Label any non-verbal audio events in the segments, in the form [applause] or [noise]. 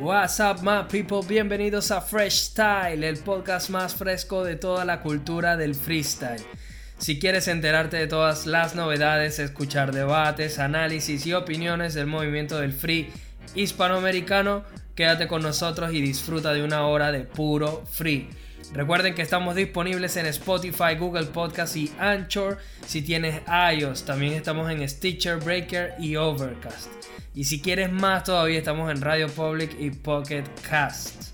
What's up, my people? Bienvenidos a Fresh Style, el podcast más fresco de toda la cultura del freestyle. Si quieres enterarte de todas las novedades, escuchar debates, análisis y opiniones del movimiento del free hispanoamericano, quédate con nosotros y disfruta de una hora de puro free. Recuerden que estamos disponibles en Spotify, Google Podcast y Anchor. Si tienes iOS, también estamos en Stitcher, Breaker y Overcast. Y si quieres más, todavía estamos en Radio Public y Pocket Cast.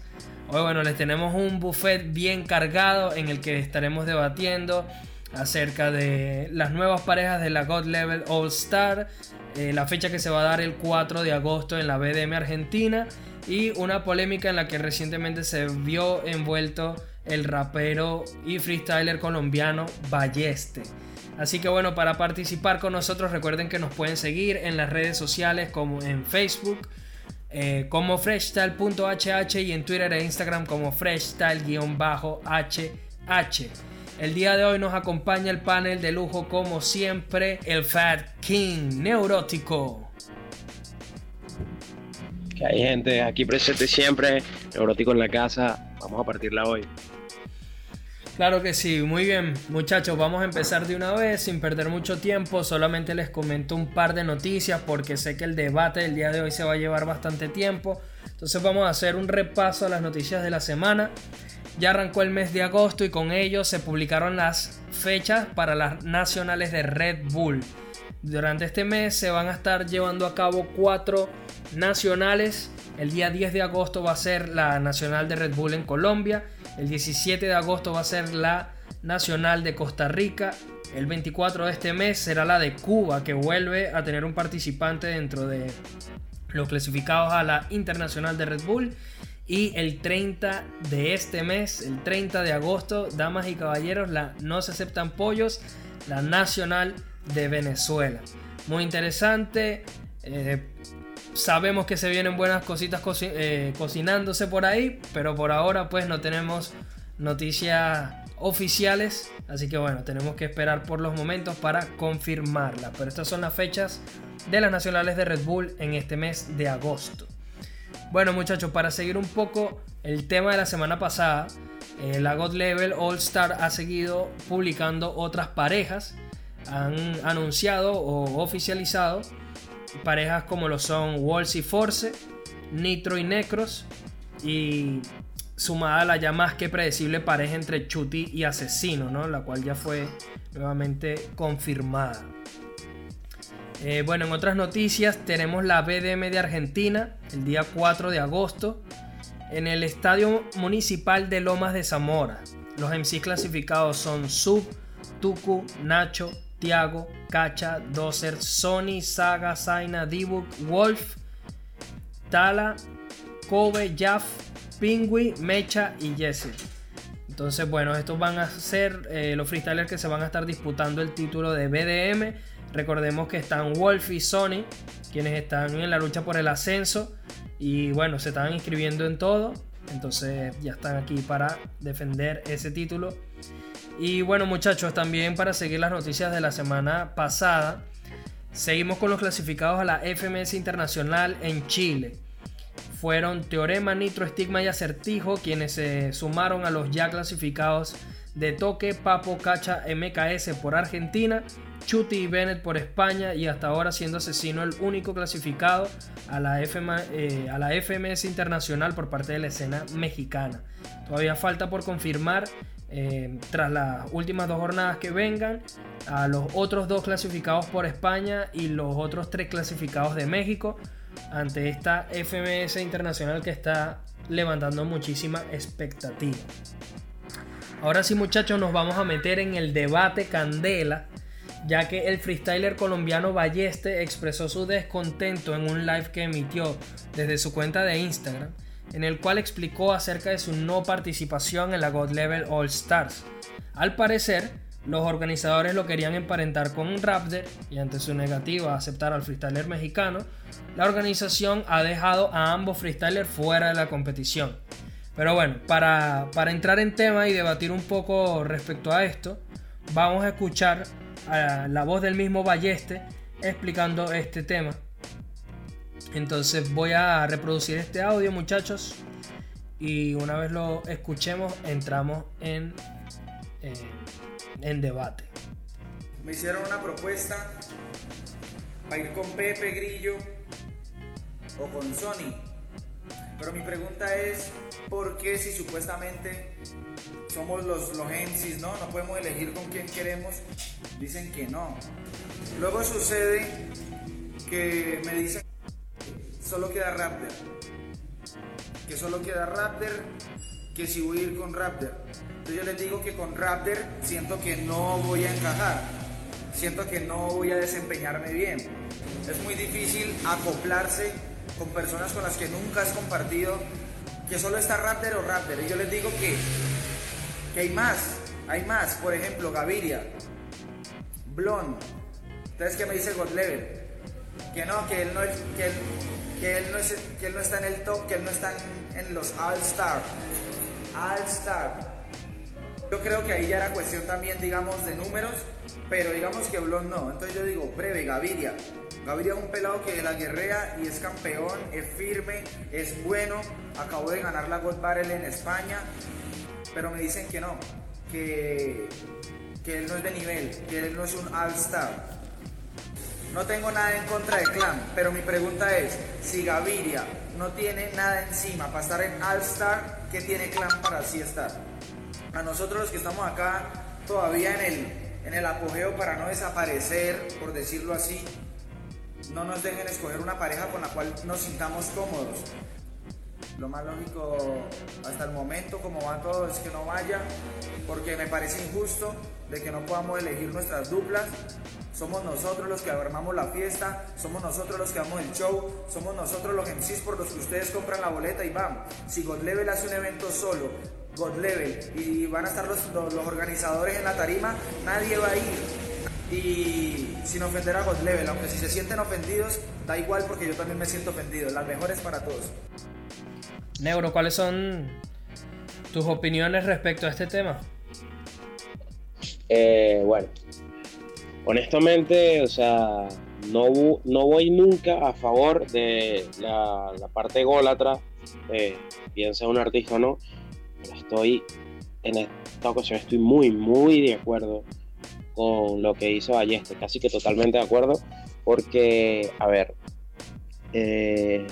Hoy, bueno, les tenemos un buffet bien cargado en el que estaremos debatiendo acerca de las nuevas parejas de la God Level All Star, eh, la fecha que se va a dar el 4 de agosto en la BDM Argentina y una polémica en la que recientemente se vio envuelto el rapero y freestyler colombiano Balleste. Así que bueno, para participar con nosotros recuerden que nos pueden seguir en las redes sociales como en Facebook eh, como freshstyle.hh y en Twitter e Instagram como freshstyle-hh. El día de hoy nos acompaña el panel de lujo como siempre, el Fat King Neurótico. Hay gente aquí presente siempre, Neurótico en la casa, vamos a partirla hoy. Claro que sí, muy bien muchachos, vamos a empezar de una vez sin perder mucho tiempo, solamente les comento un par de noticias porque sé que el debate del día de hoy se va a llevar bastante tiempo, entonces vamos a hacer un repaso a las noticias de la semana. Ya arrancó el mes de agosto y con ello se publicaron las fechas para las nacionales de Red Bull. Durante este mes se van a estar llevando a cabo cuatro nacionales. El día 10 de agosto va a ser la nacional de Red Bull en Colombia. El 17 de agosto va a ser la Nacional de Costa Rica. El 24 de este mes será la de Cuba, que vuelve a tener un participante dentro de los clasificados a la Internacional de Red Bull. Y el 30 de este mes, el 30 de agosto, damas y caballeros, la No se aceptan pollos, la Nacional de Venezuela. Muy interesante. Eh, Sabemos que se vienen buenas cositas eh, cocinándose por ahí, pero por ahora pues no tenemos noticias oficiales, así que bueno, tenemos que esperar por los momentos para confirmarla. Pero estas son las fechas de las nacionales de Red Bull en este mes de agosto. Bueno muchachos, para seguir un poco el tema de la semana pasada, eh, la God Level All Star ha seguido publicando otras parejas, han anunciado o oficializado parejas como lo son Walls y Force, Nitro y Necros y sumada a la ya más que predecible pareja entre Chuti y Asesino, ¿no? la cual ya fue nuevamente confirmada. Eh, bueno, en otras noticias tenemos la BDM de Argentina el día 4 de agosto en el Estadio Municipal de Lomas de Zamora. Los MC clasificados son Sub, Tuku, Nacho, Tiago, Cacha, Dozer, Sony, Saga, Zaina, Dibuk, Wolf, Tala, Kobe, Jaff, Pingui, Mecha y Jesse. Entonces, bueno, estos van a ser eh, los freestylers que se van a estar disputando el título de BDM. Recordemos que están Wolf y Sony, quienes están en la lucha por el ascenso. Y bueno, se están inscribiendo en todo. Entonces ya están aquí para defender ese título. Y bueno muchachos, también para seguir las noticias de la semana pasada, seguimos con los clasificados a la FMS Internacional en Chile. Fueron Teorema, Nitro, Estigma y Acertijo quienes se sumaron a los ya clasificados de Toque, Papo, Cacha, MKS por Argentina, Chuti y Bennett por España y hasta ahora siendo Asesino el único clasificado a la, eh, a la FMS Internacional por parte de la escena mexicana. Todavía falta por confirmar eh, tras las últimas dos jornadas que vengan, a los otros dos clasificados por España y los otros tres clasificados de México ante esta FMS internacional que está levantando muchísima expectativa. Ahora sí muchachos nos vamos a meter en el debate candela, ya que el freestyler colombiano Balleste expresó su descontento en un live que emitió desde su cuenta de Instagram en el cual explicó acerca de su no participación en la God Level All Stars. Al parecer, los organizadores lo querían emparentar con un Raptor y ante su negativa a aceptar al freestyler mexicano, la organización ha dejado a ambos freestylers fuera de la competición. Pero bueno, para, para entrar en tema y debatir un poco respecto a esto, vamos a escuchar la voz del mismo Balleste explicando este tema Entonces voy a reproducir este audio, muchachos. Y una vez lo escuchemos, entramos en, en debate. Me hicieron una propuesta para ir con Pepe Grillo o con Sony. Pero mi pregunta es, ¿por qué si supuestamente somos los, los ¿no? No podemos elegir con quién queremos. Dicen que no. Luego sucede que me dicen solo queda Raptor. Que solo queda Raptor, que si voy a ir con Raptor. Entonces yo les digo que con Raptor siento que no voy a encajar. Siento que no voy a desempeñarme bien. Es muy difícil acoplarse con personas con las que nunca has compartido, que solo está Raptor o Raptor. Y yo les digo que que hay más, hay más. Por ejemplo, Gaviria, Blond. Entonces, ¿qué me dice God Level? Que no, que él no, que que él no, es, que él no está en el top, que él no está en, los All Star. All Star. Yo creo que ahí ya era cuestión también, digamos, de números, pero digamos que Blond no. Entonces yo digo, breve, Gaviria. Gaviria es un pelado que la guerrea y es campeón, es firme, es bueno. Acabó de ganar la Gold Barrel en España pero me dicen que no, que, que él no es de nivel, que él no es un All-Star. No tengo nada en contra de Clan, pero mi pregunta es, si Gaviria no tiene nada encima para estar en All-Star, ¿qué tiene Clan para así estar? A nosotros los que estamos acá todavía en el, en el apogeo para no desaparecer, por decirlo así, no nos dejen escoger una pareja con la cual nos sintamos cómodos. Lo más lógico hasta el momento, como va todo, es que no vaya, porque me parece injusto de que no podamos elegir nuestras duplas. Somos nosotros los que armamos la fiesta, somos nosotros los que damos el show, somos nosotros los MCs por los que ustedes compran la boleta y van. Si God Level hace un evento solo, God Level, y van a estar los, los, organizadores en la tarima, nadie va a ir y sin ofender a God Level, aunque si se sienten ofendidos, da igual porque yo también me siento ofendido. Las mejores para todos. Neuro, ¿cuáles son tus opiniones respecto a este tema? Eh, bueno, honestamente, o sea, no, no voy nunca a favor de la, parte ególatra, eh, un artista o no, pero estoy, en esta ocasión estoy muy, muy de acuerdo con lo que hizo Balleste, casi que totalmente de acuerdo, porque, a ver, eh,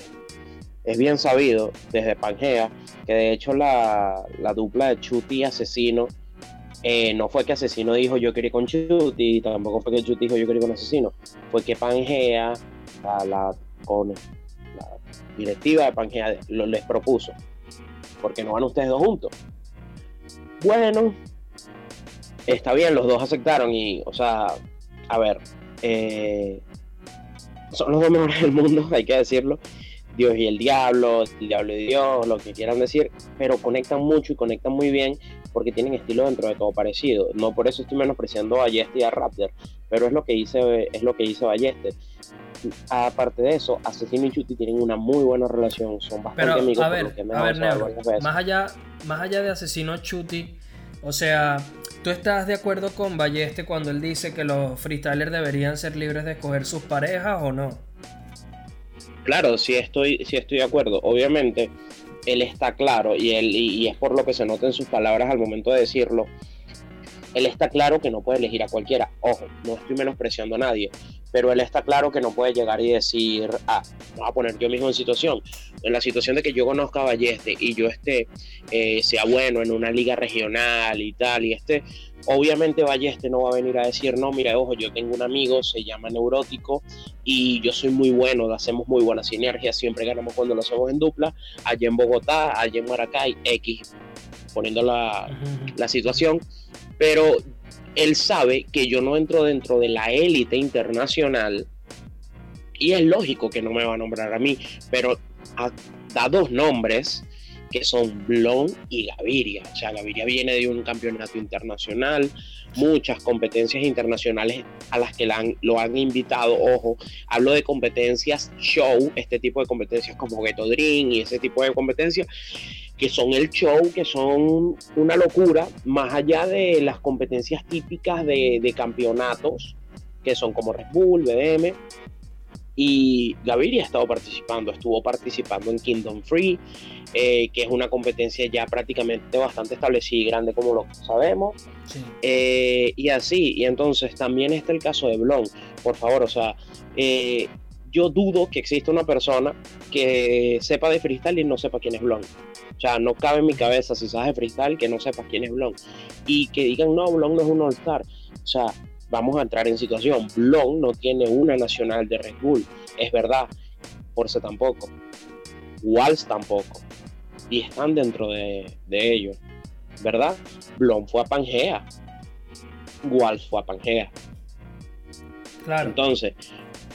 es bien sabido desde Pangea que de hecho la, dupla de Chuti y Asesino eh, no fue que Asesino dijo yo quería con Chuti, tampoco fue que Chuti dijo yo quería con Asesino, fue que Pangea, la, con la directiva de Pangea lo, les propuso, porque no van ustedes dos juntos. Bueno, está bien, los dos aceptaron y, o sea, a ver, eh, son los dos mejores del mundo, [laughs] hay que decirlo. Dios y el diablo, el diablo y Dios, lo que quieran decir, pero conectan mucho y conectan muy bien porque tienen estilo dentro de todo parecido. No por eso estoy menospreciando a Ballester y a Raptor, pero es lo que hice, es lo que hizo Ballester. Aparte de eso, Asesino y Chuti tienen una muy buena relación, son bastante amigos. A ver, a ver, más allá, más allá de Asesino Chuti, o sea, ¿tú estás de acuerdo con Balleste cuando él dice que los freestylers deberían ser libres de escoger sus parejas o no? Claro, sí estoy, sí estoy de acuerdo. Obviamente, él está claro y, él, y, es por lo que se nota en sus palabras al momento de decirlo. Él está claro que no puede elegir a cualquiera. Ojo, no estoy menospreciando a nadie, pero él está claro que no puede llegar y decir, ah, voy a poner yo mismo en situación. En la situación de que yo conozca a Balleste y yo esté, eh, sea bueno en una liga regional y tal, y esté Obviamente Balleste no va a venir a decir, no, mira, ojo, yo tengo un amigo, se llama Neurótico y yo soy muy bueno, hacemos muy buena sinergia, siempre ganamos cuando lo hacemos en dupla, allá en Bogotá, allá en Maracay, X, poniendo la, la situación, pero él sabe que yo no entro dentro de la élite internacional y es lógico que no me va a nombrar a mí, pero da dos nombres que son Blon y Gaviria. O sea, Gaviria viene de un campeonato internacional, muchas competencias internacionales a las que lo han invitado. Ojo, hablo de competencias show, este tipo de competencias como Ghetto Dream y ese tipo de competencias que son el show, que son una locura, más allá de las competencias típicas de, de campeonatos, que son como Red Bull, BDM. Y Gaviria ha estado participando, estuvo participando en Kingdom Free, eh, que es una competencia ya prácticamente bastante establecida y grande como lo sabemos. Eh, y así, y entonces también está el caso de Blon. Por favor, o sea, eh, yo dudo que exista una persona que sepa de freestyle y no sepa quién es Blon. O sea, no cabe en mi cabeza si sabes de freestyle que no sepas quién es Blon. Y que digan, no, Blon no es un All-Star. O sea, vamos a entrar en situación. Blon no tiene una nacional de Red Bull, es verdad. Force tampoco. Walls tampoco. Y están dentro de, ellos, ¿verdad? Blon fue a Pangea. Walls fue a Pangea. Claro. Entonces,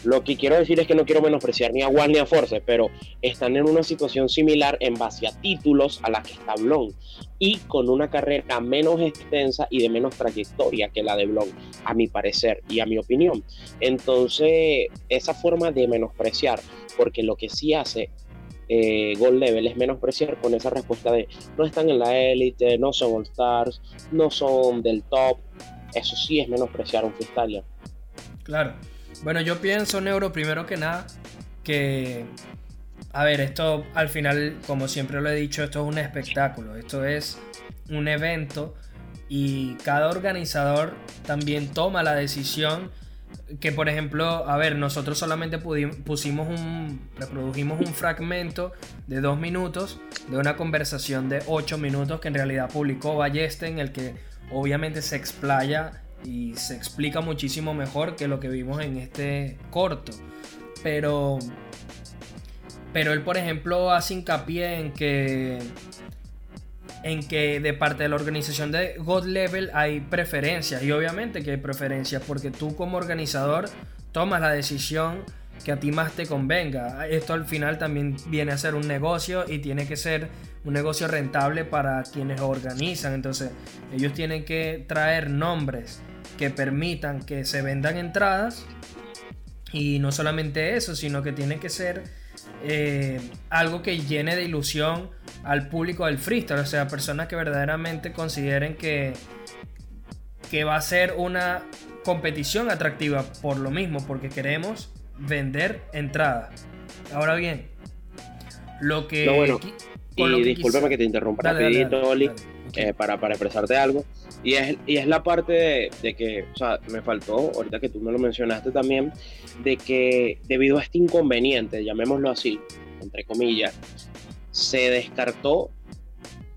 lo que quiero decir es que no quiero menospreciar ni a Juan ni a Force, pero están en una situación similar en base a títulos a la que está Blon y con una carrera menos extensa y de menos trayectoria que la de Blon, a mi parecer y a mi opinión. Entonces, esa forma de menospreciar, porque lo que sí hace eh, Gold Level es menospreciar con esa respuesta de no están en la élite, no son All Stars, no son del top. Eso sí es menospreciar un freestyler. Claro. Bueno, yo pienso, Neuro, primero que nada, que, a ver, esto al final, como siempre lo he dicho, esto es un espectáculo, esto es un evento y cada organizador también toma la decisión que por ejemplo, a ver, nosotros solamente pusimos un, reprodujimos un fragmento de dos minutos de una conversación de ocho minutos que en realidad publicó Balleste en el que obviamente se explaya y se explica muchísimo mejor que lo que vimos en este corto. Pero, pero él, por ejemplo, hace hincapié en que, en que de parte de la organización de God Level hay preferencias. Y obviamente que hay preferencias porque tú como organizador tomas la decisión que a ti más te convenga. Esto al final también viene a ser un negocio y tiene que ser un negocio rentable para quienes organizan. Entonces ellos tienen que traer nombres que permitan que se vendan entradas. Y no solamente eso, sino que tiene que ser eh, algo que llene de ilusión al público del freestyle. O sea, personas que verdaderamente consideren que, que va a ser una competición atractiva por lo mismo, porque queremos vender entradas. Ahora bien, lo que... y discúlpame que te interrumpa rapidito, Oli, eh, para, para expresarte algo. Y es, y es la parte de, que, o sea, me faltó, ahorita que tú me lo mencionaste también, de que debido a este inconveniente, llamémoslo así, entre comillas, se descartó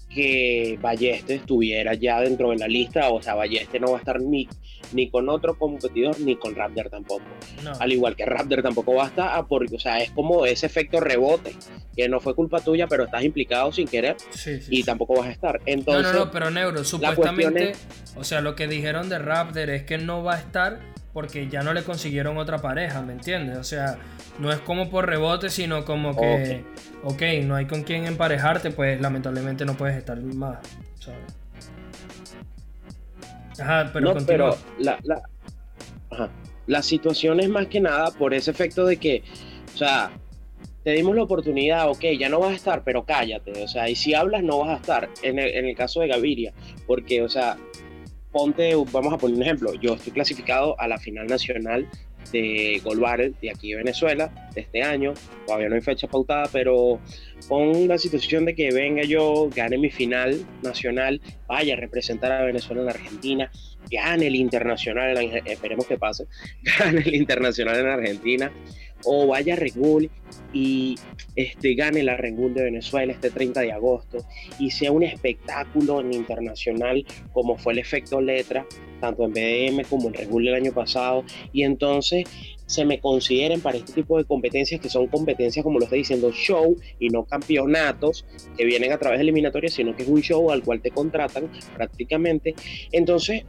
que Balleste estuviera ya dentro de la lista, o sea, Balleste no va a estar ni ni con otro competidor, ni con Raptor tampoco. Al igual que Raptor tampoco va a estar, ah, porque, o sea, es como ese efecto rebote, que no fue culpa tuya, pero estás implicado sin querer y tampoco vas a estar. Entonces, no, no, no, pero Neuro, supuestamente, o sea, lo que dijeron de Raptor es que no va a estar porque ya no le consiguieron otra pareja, ¿me entiendes? O sea, no es como por rebote, sino como que, ok, okay no hay con quién emparejarte, pues lamentablemente no puedes estar más, ¿sabes? Pero, no, pero la, la, la situación es más que nada por ese efecto de que, o sea, te dimos la oportunidad, ok, ya no vas a estar, pero cállate, o sea, y si hablas no vas a estar, en el, en el caso de Gaviria, porque, o sea, ponte, vamos a poner un ejemplo, yo estoy clasificado a la final nacional de Gold de aquí de Venezuela de este año. Todavía no hay fecha pautada, pero con la situación de que venga yo, gane mi final nacional, vaya a representar a Venezuela en Argentina, gane el internacional, esperemos que pase, [laughs] gane el internacional en Argentina, o vaya a Red Bull y este, gane la Red Bull de Venezuela este 30 de agosto y sea un espectáculo en internacional como fue el efecto letra, tanto en BDM como en Red Bull el año pasado, y entonces se me consideren para este tipo de competencias que son competencias, como lo estoy diciendo, show y no campeonatos que vienen a través de eliminatorias, sino que es un show al cual te contratan prácticamente. Entonces,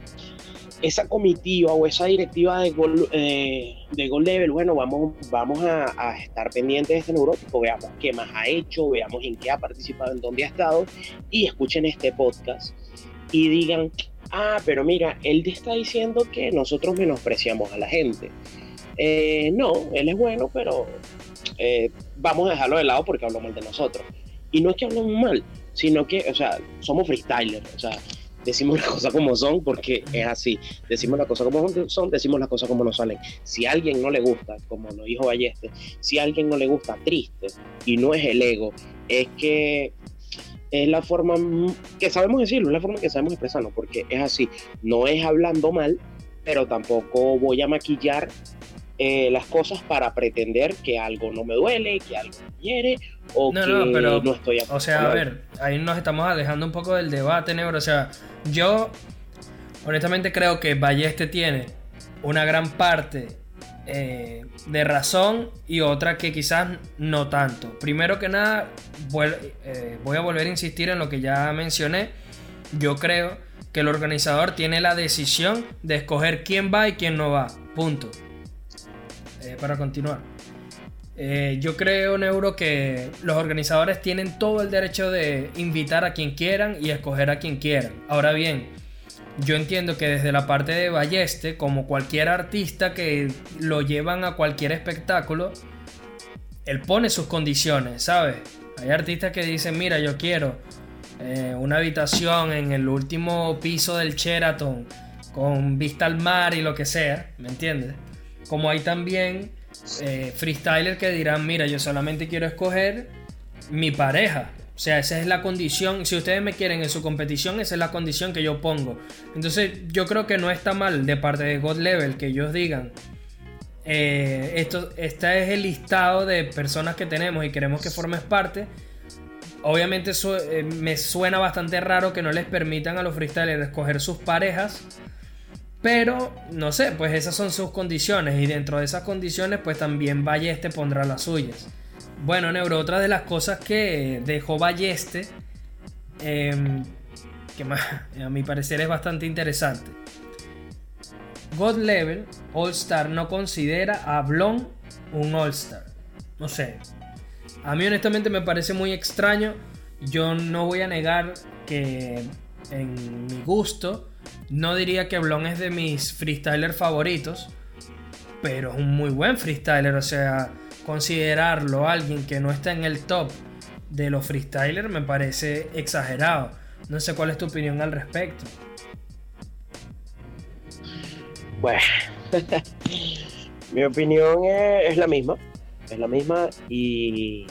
esa comitiva o esa directiva de Gold, eh, de Level, bueno, vamos, vamos a, estar pendientes de este neurótico, veamos qué más ha hecho, veamos en qué ha participado, en dónde ha estado, y escuchen este podcast y digan, ah, pero mira, él te está diciendo que nosotros menospreciamos a la gente. Eh, no, él es bueno, pero eh, vamos a dejarlo de lado porque habló mal de nosotros. Y no es que hablemos mal, sino que, o sea, somos freestylers, o sea, decimos las cosas como son porque es así. Decimos las cosas como son, decimos las cosas como nos salen. Si a alguien no le gusta, como lo dijo Balleste, si a alguien no le gusta triste y no es el ego, es que es la forma que sabemos decirlo, es la forma que sabemos expresarlo, porque es así. No es hablando mal, pero tampoco voy a maquillar eh, las cosas para pretender que algo no me duele, que algo me hiere o que no, estoy O sea, a ver, ahí nos estamos alejando un poco del debate, negro. O sea, yo honestamente creo que Balleste tiene una gran parte eh, de razón y otra que quizás no tanto. Primero que nada, eh, voy a volver a insistir en lo que ya mencioné. Yo creo que el organizador tiene la decisión de escoger quién va y quién no va. Punto. Eh, para continuar. yo creo, Neuro, que los organizadores tienen todo el derecho de invitar a quien quieran y escoger a quien quieran. Ahora bien, yo entiendo que desde la parte de Balleste, como cualquier artista que lo llevan a cualquier espectáculo, él pone sus condiciones, ¿sabes? Hay artistas que dicen, mira, yo quiero eh, una habitación en el último piso del Sheraton con vista al mar y lo que sea, ¿me entiendes? Como hay también eh, freestylers que dirán, mira, yo solamente quiero escoger mi pareja, o sea, esa es la condición. Si ustedes me quieren en su competición, esa es la condición que yo pongo. Entonces, yo creo que no está mal de parte de God Level que ellos digan. Eh, esto, este es el listado de personas que tenemos y queremos que formes parte. Obviamente eh, me suena bastante raro que no les permitan a los freestylers escoger sus parejas. Pero, no sé, pues esas son sus condiciones. Y dentro de esas condiciones, pues también Balleste pondrá las suyas. Bueno, Neuro, otra de las cosas que dejó Balleste, em, que a mi parecer es bastante interesante. God Level All Star no considera a Blon un All Star. No sé. A mí honestamente me parece muy extraño. Yo no voy a negar que en mi gusto no diría que Blon es de mis freestylers favoritos. Pero es un muy buen freestyler. O sea, considerarlo alguien que no está en el top de los freestylers me parece exagerado. No sé cuál es tu opinión al respecto. Bueno, [laughs] mi opinión es, la misma. Es la misma y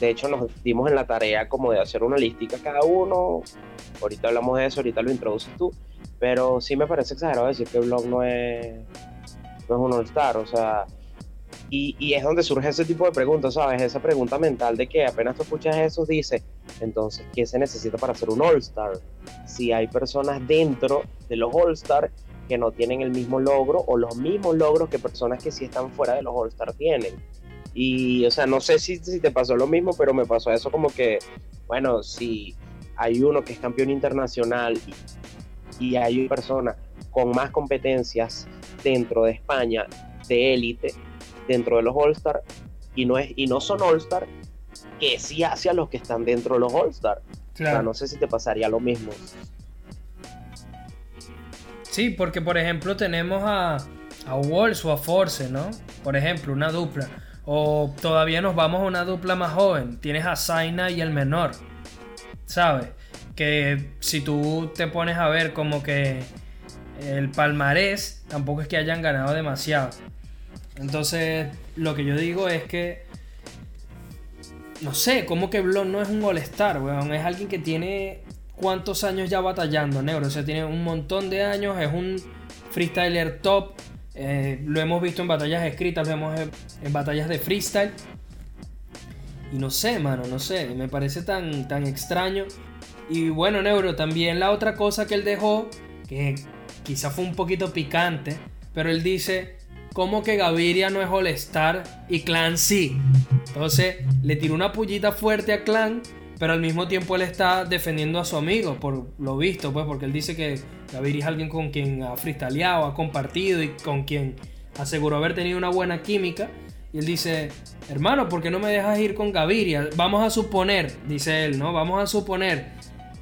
de hecho nos dimos en la tarea como de hacer una lística cada uno. Ahorita hablamos de eso, ahorita lo introduces tú. Pero sí me parece exagerado decir que el blog no es, no es un all-star. O sea, y, es donde surge ese tipo de preguntas, ¿sabes? Esa pregunta mental de que apenas tú escuchas eso, dice, entonces, ¿qué se necesita para ser un All-Star? Si hay personas dentro de los All-Star que no tienen el mismo logro o los mismos logros que personas que sí están fuera de los All-Star tienen. Y, o sea, no sé si, si te pasó lo mismo, pero me pasó eso como que, bueno, si hay uno que es campeón internacional y, y hay una persona con más competencias dentro de España de élite, dentro de los All-Star y no, es, y no son All-Star que sí hacia los que están dentro de los All-Star. O sea, no sé si te pasaría lo mismo. Sí, porque por ejemplo tenemos a, a Walls o a Force, ¿no? Por ejemplo, una dupla. O todavía nos vamos a una dupla más joven. Tienes a Zaina y el menor. ¿Sabes? Que si tú te pones a ver como que el palmarés, tampoco es que hayan ganado demasiado. Entonces, lo que yo digo es que. No sé, como que Blon no es un all-star, weón. Es alguien que tiene cuántos años ya batallando, negro. O sea, tiene un montón de años, es un freestyler top. Eh, lo hemos visto en batallas escritas, lo vemos en, batallas de freestyle. Y no sé, mano, no sé. Me parece tan, tan extraño. Y bueno, Neuro, también la otra cosa que él dejó, que quizá fue un poquito picante, pero él dice como que Gaviria no es All-Star y Clan sí. Entonces le tiró una pullita fuerte a Clan, pero al mismo tiempo él está defendiendo a su amigo, por lo visto, pues, porque él dice que Gaviria es alguien con quien ha freestyleado, ha compartido y con quien aseguró haber tenido una buena química. Y él dice, hermano, ¿por qué no me dejas ir con Gaviria? Vamos a suponer, dice él, ¿no? Vamos a suponer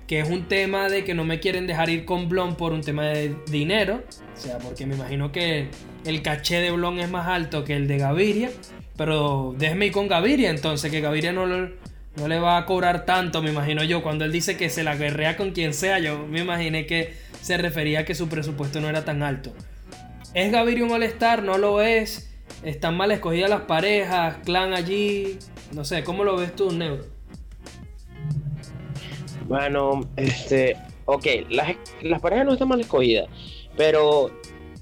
que es un tema de que no me quieren dejar ir con Blon por un tema de dinero. O sea, porque me imagino que el caché de Blon es más alto que el de Gaviria. Pero déjeme ir con Gaviria entonces, que Gaviria no, no le va a cobrar tanto, me imagino yo. Cuando él dice que se la guerrea con quien sea, yo me imaginé que se refería a que su presupuesto no era tan alto. ¿Es Gaviria un All-Star? ¿No lo es? ¿Están mal escogidas las parejas? ¿Clan allí? No sé, ¿cómo lo ves tú, Neuro? Bueno, este, ok, las, las parejas no están mal escogidas, pero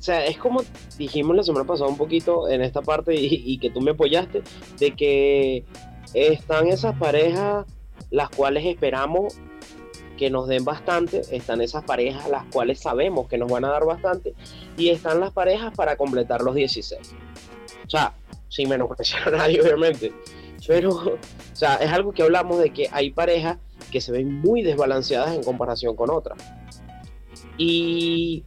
o sea, es como dijimos la semana pasada un poquito en esta parte y, que tú me apoyaste, de que están esas parejas las cuales esperamos que nos den bastante, están esas parejas las cuales sabemos que nos van a dar bastante y están las parejas para completar los 16. O sea, sin menospreciar a nadie obviamente, pero o sea, es algo que hablamos de que hay parejas que se ven muy desbalanceadas en comparación con otras. Y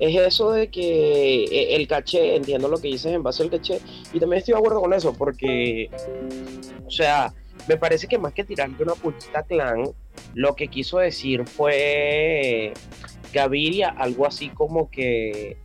es eso de que eh, el caché, entiendo lo que dices en base al caché, y también estoy de acuerdo con eso, porque, o sea, me parece que más que tirarle una puntita clan, lo que quiso decir fue Gaviria, algo así como que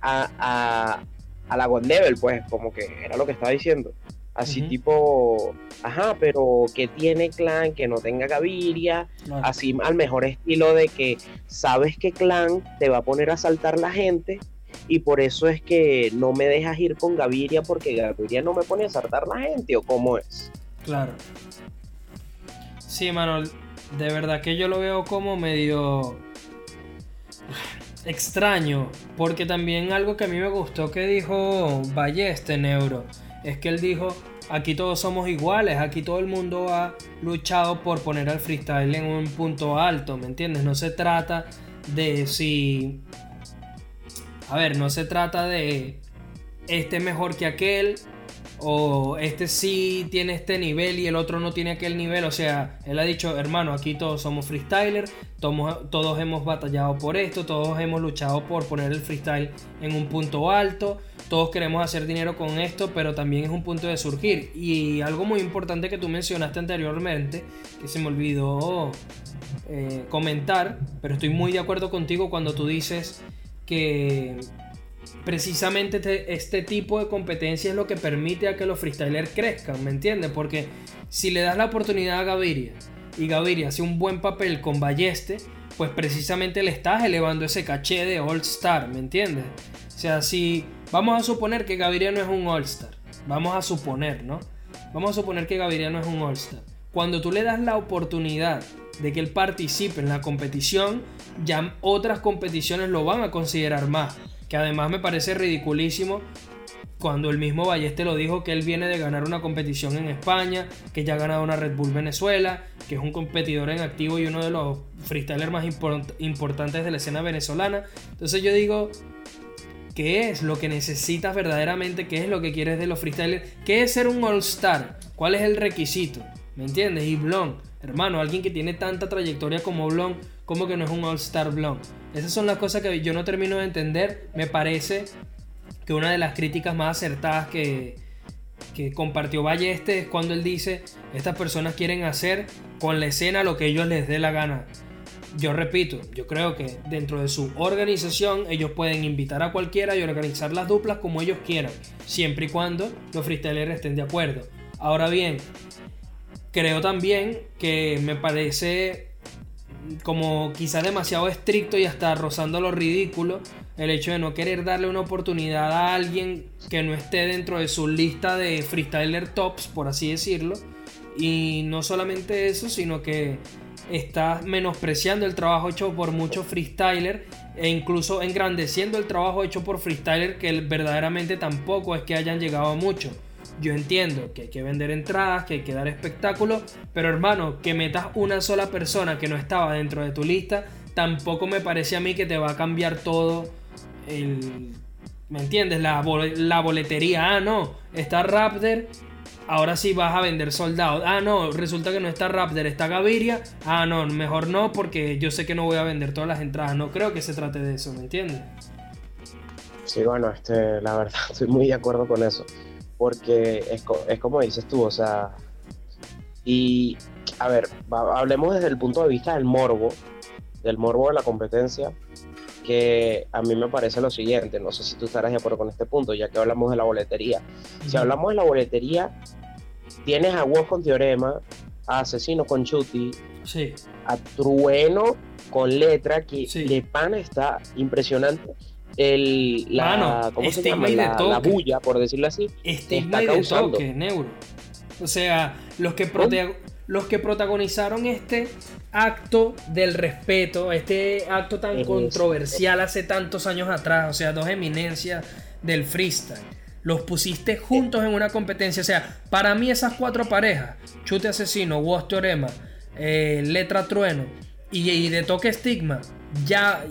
a, a, la One Level, pues, como que era lo que estaba diciendo. Así tipo, ajá, pero que tiene clan, que no tenga Gaviria, así al mejor estilo de que sabes que clan te va a poner a saltar la gente y por eso es que no me dejas ir con Gaviria porque Gaviria no me pone a saltar la gente o cómo es. Claro. Sí, Manuel, de verdad que yo lo veo como medio extraño, porque también algo que a mí me gustó que dijo Balleste Neuro es que él dijo, aquí todos somos iguales, aquí todo el mundo ha luchado por poner al freestyle en un punto alto, ¿me entiendes? No se trata de si... A ver, no se trata de este mejor que aquel o este sí tiene este nivel y el otro no tiene aquel nivel. O sea, él ha dicho, hermano, aquí todos somos freestyler, todos, hemos batallado por esto, todos hemos luchado por poner el freestyle en un punto alto, todos queremos hacer dinero con esto, pero también es un punto de surgir. Y algo muy importante que tú mencionaste anteriormente, que se me olvidó eh, comentar, pero estoy muy de acuerdo contigo cuando tú dices que precisamente este, este, tipo de competencia es lo que permite a que los freestylers crezcan, ¿me entiendes? Porque si le das la oportunidad a Gaviria y Gaviria hace un buen papel con Balleste, pues precisamente le estás elevando ese caché de All Star, ¿me entiendes? O sea, si vamos a suponer que Gaviria no es un All Star, vamos a suponer, ¿no? Vamos a suponer que Gaviria no es un All Star. Cuando tú le das la oportunidad de que él participe en la competición, ya otras competiciones lo van a considerar más que además me parece ridiculísimo cuando el mismo Balleste lo dijo que él viene de ganar una competición en España, que ya ha ganado una Red Bull Venezuela, que es un competidor en activo y uno de los freestylers más importantes de la escena venezolana. Entonces yo digo, ¿qué es lo que necesitas verdaderamente? ¿Qué es lo que quieres de los freestylers? ¿Qué es ser un All-Star? ¿Cuál es el requisito? ¿Me entiendes? Y Blon, hermano, alguien que tiene tanta trayectoria como Blon, ¿cómo que no es un All-Star Blon? Esas son las cosas que yo no termino de entender. Me parece que una de las críticas más acertadas que, que compartió Balleste es cuando él dice, estas personas quieren hacer con la escena lo que ellos les dé la gana. Yo repito, yo creo que dentro de su organización ellos pueden invitar a cualquiera y organizar las duplas como ellos quieran, siempre y cuando los freestylers estén de acuerdo. Ahora bien, creo también que me parece como quizás demasiado estricto y hasta rozando lo ridículo el hecho de no querer darle una oportunidad a alguien que no esté dentro de su lista de freestyler tops, por así decirlo. Y no solamente eso, sino que está menospreciando el trabajo hecho por muchos freestyler e incluso engrandeciendo el trabajo hecho por freestyler que verdaderamente tampoco es que hayan llegado a mucho. Yo entiendo que hay que vender entradas, que hay que dar espectáculo, pero hermano, que metas una sola persona que no estaba dentro de tu lista, tampoco me parece a mí que te va a cambiar todo el... ¿Me entiendes? La, boletería. Ah, no, está Raptor, ahora sí vas a vender soldados. Ah, no, resulta que no está Raptor, está Gaviria. Ah, no, mejor no, porque yo sé que no voy a vender todas las entradas. No creo que se trate de eso, ¿me entiendes? Sí, bueno, este, la verdad, [laughs] estoy muy de acuerdo con eso porque es, es como dices tú, o sea, y a ver, hablemos desde el punto de vista del morbo, del morbo de la competencia, que a mí me parece lo siguiente, no sé si tú estarás de acuerdo con este punto, ya que hablamos de la boletería. Si hablamos de la boletería, tienes a Woz con Teorema, a Asesino con Chuti, Sí. a Trueno con letra, que Sí. de pana está impresionante. El, la, Mano, ¿cómo se llama? La, bulla, por decirlo así. Estigma está causando. toque, neuro. O sea, los que, prote- los que protagonizaron este acto del respeto, este acto tan Es- controversial hace tantos años atrás, o sea, dos eminencias del freestyle. Los pusiste juntos en una competencia. O sea, para mí esas cuatro parejas, Chute Asesino, Woz Teorema, eh, Letra Trueno y, y de Toque Estigma, ya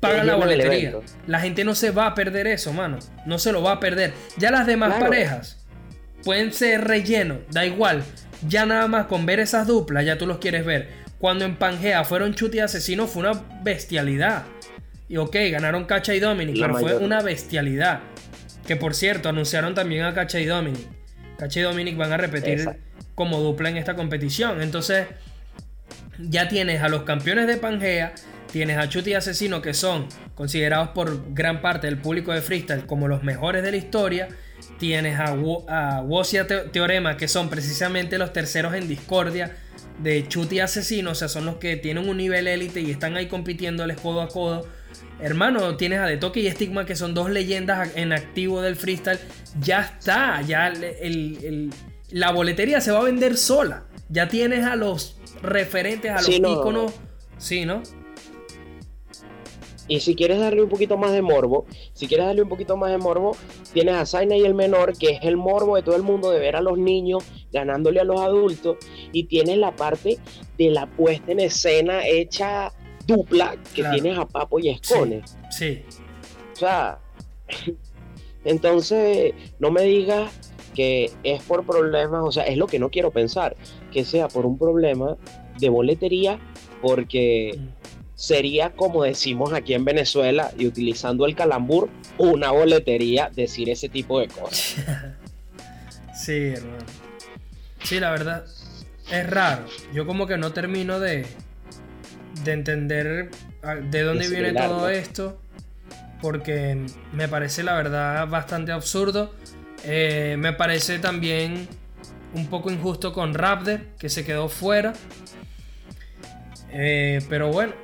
pagan la boletería. La gente no se va a perder eso, mano. No se lo va a perder. Ya las demás Claro. parejas pueden ser relleno, da igual. Ya nada más con ver esas duplas, ya tú los quieres ver. Cuando en Pangea fueron Chuti y Asesino fue una bestialidad. Y ok, ganaron Cacha y Dominic, La pero fue una bestialidad. Que por cierto, anunciaron también a Cacha y Dominic. Cacha y Dominic van a repetir Exacto. como dupla en esta competición. Entonces, ya tienes a los campeones de Pangea, tienes a Chuti y Asesino, que son considerados por gran parte del público de freestyle como los mejores de la historia. Tienes a, Wo- a Teorema, que son precisamente los terceros en discordia de Chuti y Asesino, o sea, son los que tienen un nivel élite y están ahí compitiéndoles codo a codo. Hermano, tienes a De Toque y Estigma, que son dos leyendas en activo del freestyle. Ya está, ya el- el- el- la boletería se va a vender sola. Ya tienes a los referentes, a los Sí, no. íconos. Sí, ¿no? Y si quieres darle un poquito más de morbo, si quieres darle un poquito más de morbo, tienes a Zaina y el menor, que es el morbo de todo el mundo de ver a los niños ganándole a los adultos. Y tienes la parte de la puesta en escena hecha dupla, que Claro. tienes a Papo y Escone. Sí. O sea, [laughs] entonces no me digas que es por problemas, o sea, es lo que no quiero pensar, que sea por un problema de boletería, porque sería como decimos aquí en Venezuela y utilizando el calambur, una boletería decir ese tipo de cosas. [laughs] Sí, hermano. Sí, la verdad. Es raro. Yo como que no termino de, de entender de dónde viene todo esto. Porque me parece la verdad bastante absurdo. Eh, me parece también un poco injusto con Raptor, que se quedó fuera. Eh, pero bueno,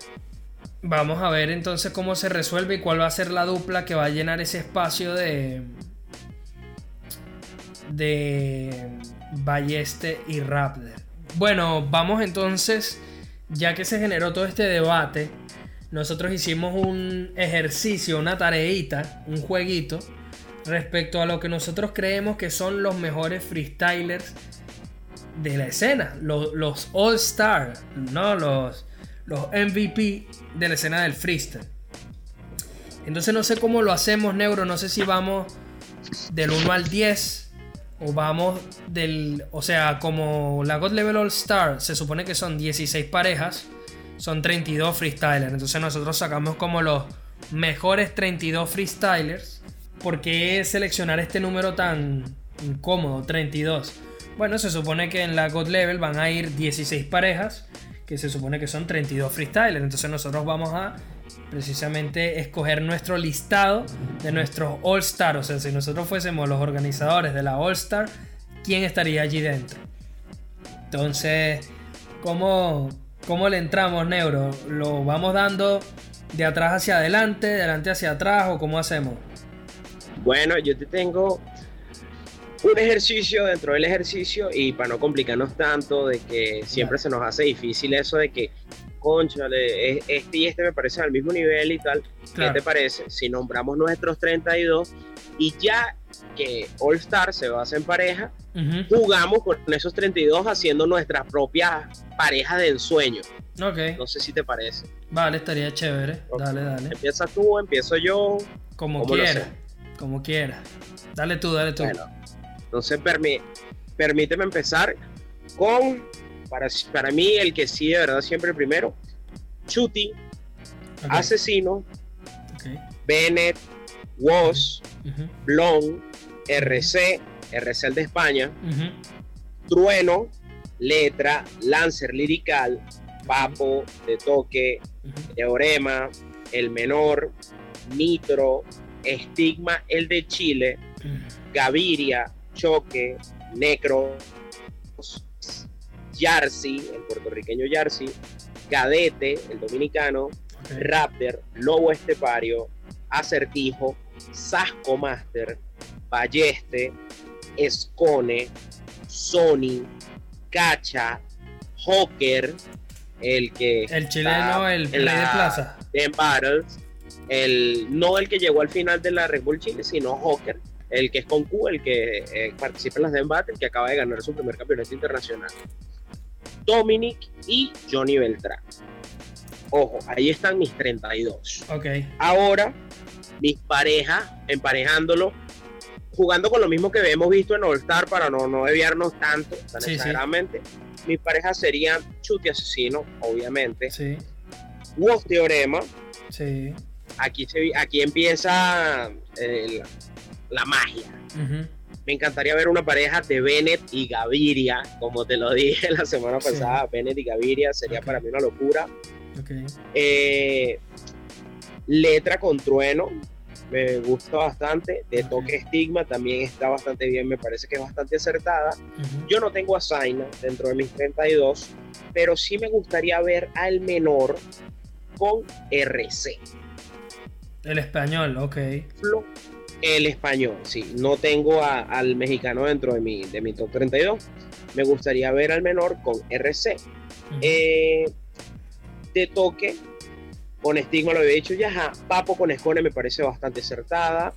vamos a ver entonces cómo se resuelve y cuál va a ser la dupla que va a llenar ese espacio de, de Balleste y Raptor. Bueno, vamos entonces, ya que se generó todo este debate, nosotros hicimos un ejercicio, una tareita, un jueguito respecto a lo que nosotros creemos que son los mejores freestylers de la escena, los, All Star, ¿no? Los, los MVP de la escena del freestyle. Entonces no sé cómo lo hacemos, Neuro, no sé si vamos del 1 al 10 o vamos del, o sea, como la God Level All Star se supone que son 16 parejas, son 32 freestylers, entonces nosotros sacamos como los mejores 32 freestylers. ¿Por qué seleccionar este número tan incómodo, 32? Bueno, se supone que en la God Level van a ir 16 parejas, que se supone que son 32 freestylers. Entonces nosotros vamos a precisamente escoger nuestro listado de nuestros All Star. O sea, si nosotros fuésemos los organizadores de la All Star, ¿quién estaría allí dentro? Entonces, ¿cómo, cómo le entramos, Neuro? ¿Lo vamos dando de atrás hacia adelante, de adelante hacia atrás o cómo hacemos? Bueno, yo te tengo un ejercicio dentro del ejercicio y para no complicarnos tanto de que siempre se nos hace difícil eso de que, conchale, es- este y este me parecen al mismo nivel y tal. Claro. ¿Qué te parece? Si nombramos nuestros 32 y ya que All Star se basa en pareja, jugamos con esos 32 haciendo nuestra propia pareja de ensueño. Ok, No sé si te parece. vale, estaría chévere. Dale, dale. Empiezas tú, empiezo yo. Como ¿Cómo lo quiera. Como quiera. Dale tú, dale tú. Bueno, entonces permi- permíteme empezar con, para, para mí, el que sí de verdad siempre el primero, Chuti, Asesino, Bennett, Woz, ujú, Blon, RC, RC el de España, Trueno, Letra, Lancer Lirical, Papo, De Toque, ujú. Teorema, El Menor, Nitro, Estigma, el de Chile, Gaviria, Choque, Necro, Yarsi, el puertorriqueño Yarsi, Cadete, el dominicano, Raptor, Lobo Estepario, Acertijo, Sasco Master, Balleste, Escone, Sony, Cacha, Joker, el que. El chileno, el play de plaza. En Battles, el, no el que llegó al final de la Red Bull Chile, sino Joker, el que es con Q, el que eh, participa en las Den Battle, que acaba de ganar su primer campeonato internacional. Dominic y Johnny Beltrán. Ojo, ahí están mis 32. Ok. Ahora, mis parejas, emparejándolo, jugando con lo mismo que hemos visto en All Star para no, no desviarnos tanto, tan exageradamente. Mis parejas serían Chuti Asesino, obviamente. Sí. Wolf Teorema. Sí. Aquí, se, aquí empieza eh, la, magia. Me encantaría ver una pareja de Bennett y Gaviria, como te lo [laughs] dije la semana pasada. Bennett y Gaviria sería para mí una locura. Eh, letra con trueno, me gusta bastante. De toque estigma también está bastante bien, me parece que es bastante acertada. Yo no tengo a Zaina dentro de mis 32, pero sí me gustaría ver al menor con RC. El español, ok. El español, sí. No tengo al mexicano dentro de mi, de mi top 32. Me gustaría ver al menor con RC. eh, de toque. Con estigma lo había dicho ya. Papo con escone me parece bastante acertada.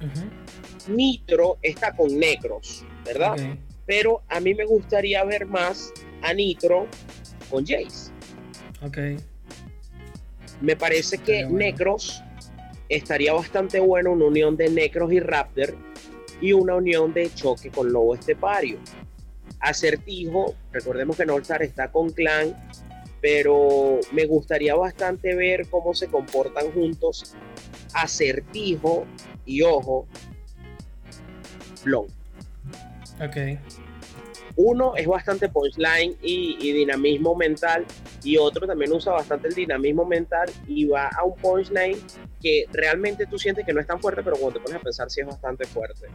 Nitro está con Necros, ¿verdad? Pero a mí me gustaría ver más a Nitro con Jace. Ok. Me parece que Necros estaría bastante bueno una unión de Necros y Raptor y una unión de choque con Lobo Estepario. Acertijo, recordemos que Northstar está con Clan pero me gustaría bastante ver cómo se comportan juntos Acertijo y Ojo Blon. Ok. Uno es bastante punchline y, y, dinamismo mental y otro también usa bastante el dinamismo mental y va a un punchline que realmente tú sientes que no es tan fuerte, pero cuando te pones a pensar sí es bastante fuerte.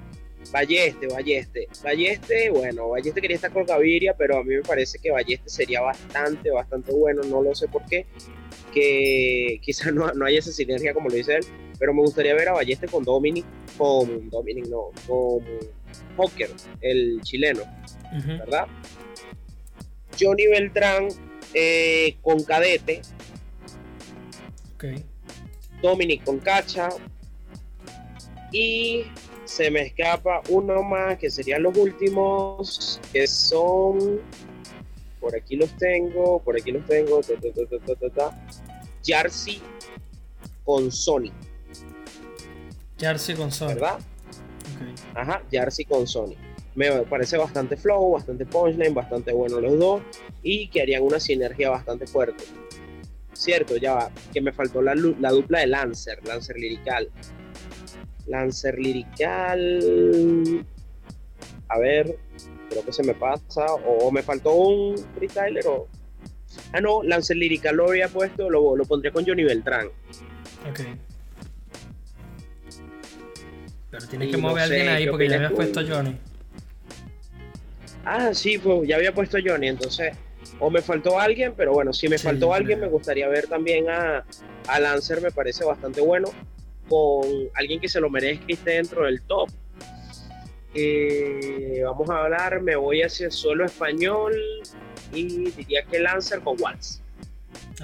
Balleste, Balleste. Balleste, bueno, Balleste quería estar con Gaviria, pero a mí me parece que Balleste sería bastante, bastante bueno, no lo sé por qué, que [laughs] quizás no, no haya esa sinergia como lo dice él, pero me gustaría ver a Balleste con Dominic, con Dominic, no, con Hawker, el chileno, ¿verdad? Johnny Beltrán eh, con Cadete. Ok. Dominic con Cacha. Y se me escapa uno más que serían los últimos, que son. Por aquí los tengo, por aquí los tengo. Jersey con Sony. Jersey con Sony. ¿Verdad? Ajá, Jersey con Sony. Me parece bastante flow, bastante punchline, bastante bueno los dos y que harían una sinergia bastante fuerte. Cierto, ya va, que me faltó la, la dupla de Lancer, Lancer Lirical. Lancer Lirical. A ver, creo que se me pasa. O, me faltó un freestyler o. Ah, no, Lancer Lirical lo había puesto, lo, lo pondría con Johnny Beltrán. Ok. Pero tienes que mover a alguien ahí porque ya habías puesto a Johnny. Ah, sí, pues ya había puesto a Johnny, entonces. O me faltó alguien, pero bueno, si me faltó alguien, me gustaría ver también a, a Lancer, me parece bastante bueno con alguien que se lo merezca y esté dentro del top. Eh, vamos a hablar, me voy hacia solo español y diría que Lancer con Waltz.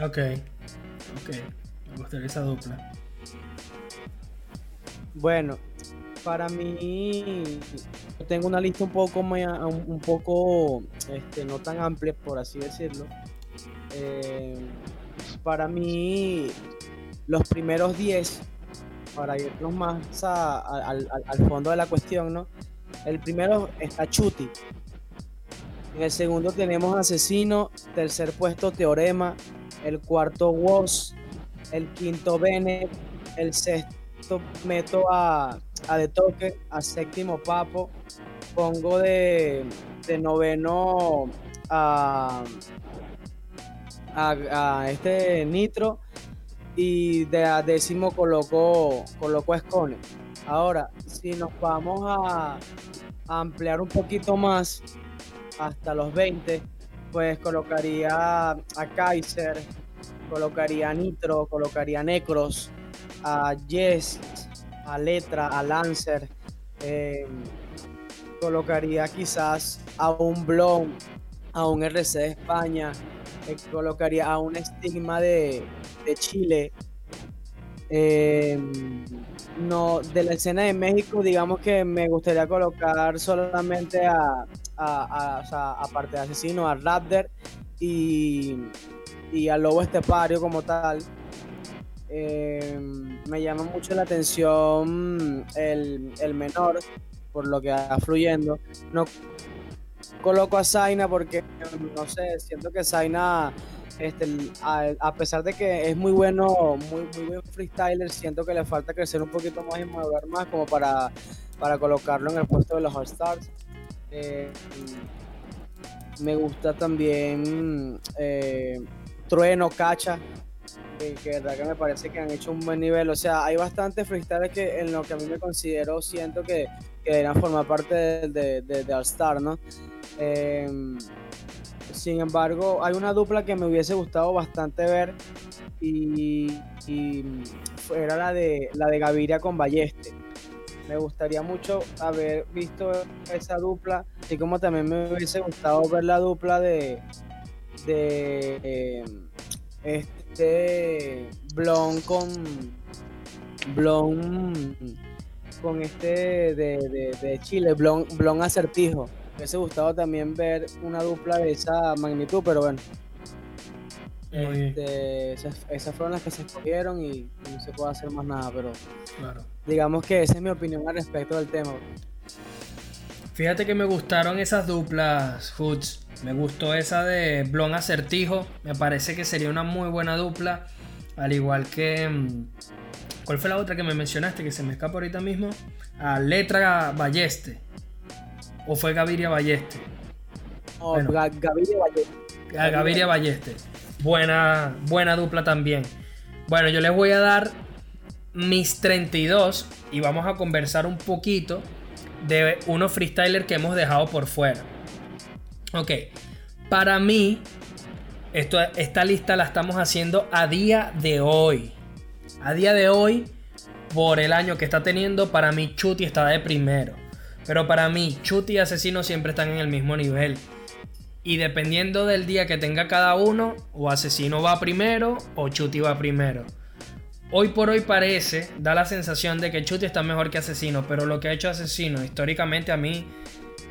Ok, ok, me gustaría esa dupla. Bueno, para mí tengo una lista un poco un poco este, no tan amplia por así decirlo. Eh, para mí los primeros 10 para irnos más al, fondo de la cuestión, ¿no? El primero está Chuti. En el segundo tenemos Asesino, tercer puesto Teorema, el cuarto Woz, el quinto Bene, el sexto meto a, a De Toque, a séptimo Papo, pongo de, noveno a, a este Nitro y de décimo colocó, colocó Escone. Ahora, si nos vamos a, ampliar un poquito más hasta los 20, pues colocaría a Kaiser, colocaría a Nitro, colocaría a Necros, a Yes, a Letra, a Lancer. Eh, colocaría quizás a un Blon, a un RC de España, eh, colocaría a un estigma de, Chile. Eh, no, de la escena de México, digamos que me gustaría colocar solamente a, aparte de Asesino, a Raptor y, y a Lobo Estepario como tal. Eh, me llama mucho la atención el, el menor, por lo que va fluyendo. No coloco a Zaina porque, no sé, siento que Zaina, este, a, pesar de que es muy bueno, muy, muy buen freestyler, siento que le falta crecer un poquito más y mover más como para, para colocarlo en el puesto de los All Stars. Eh, me gusta también eh, Trueno, Cacha, que, verdad que me parece que han hecho un buen nivel. O sea, hay bastantes freestyles que en lo que a mí me considero, siento que, que deberían formar parte de, de, All Star, ¿no? Em, sin embargo, hay una dupla que me hubiese gustado bastante ver y, era la de, la de Gaviria con Balleste. Me gustaría mucho haber visto esa dupla, así como también me hubiese gustado ver la dupla de, de em, este Blon con Blon con este de, Chile, Blon, Blon Acertijo. Me hubiese gustado también ver una dupla de esa magnitud, pero bueno. Este, esas, fueron las que se escogieron y, no se puede hacer más nada, pero digamos que esa es mi opinión al respecto del tema. Fíjate que me gustaron esas duplas, Hoods. Me gustó esa de Blon Acertijo. Me parece que sería una muy buena dupla. Al igual que. Mm, ¿Cuál fue la otra que me mencionaste que se me escapa ahorita mismo? A Letra Balleste. ¿O fue Gaviria Balleste? Gaviria Balleste. Gaviria Balleste. Buena, buena dupla también. Bueno, yo les voy a dar mis 32 y vamos a conversar un poquito de unos freestylers que hemos dejado por fuera. Ok, para mí, esto, esta lista la estamos haciendo a día de hoy. A día de hoy, por el año que está teniendo, para mí Chuti está de primero. Pero para mí, Chuti y Asesino siempre están en el mismo nivel. Y dependiendo del día que tenga cada uno, o Asesino va primero o Chuti va primero. Hoy por hoy parece, da la sensación de que Chuti está mejor que Asesino, pero lo que ha hecho Asesino históricamente a mí,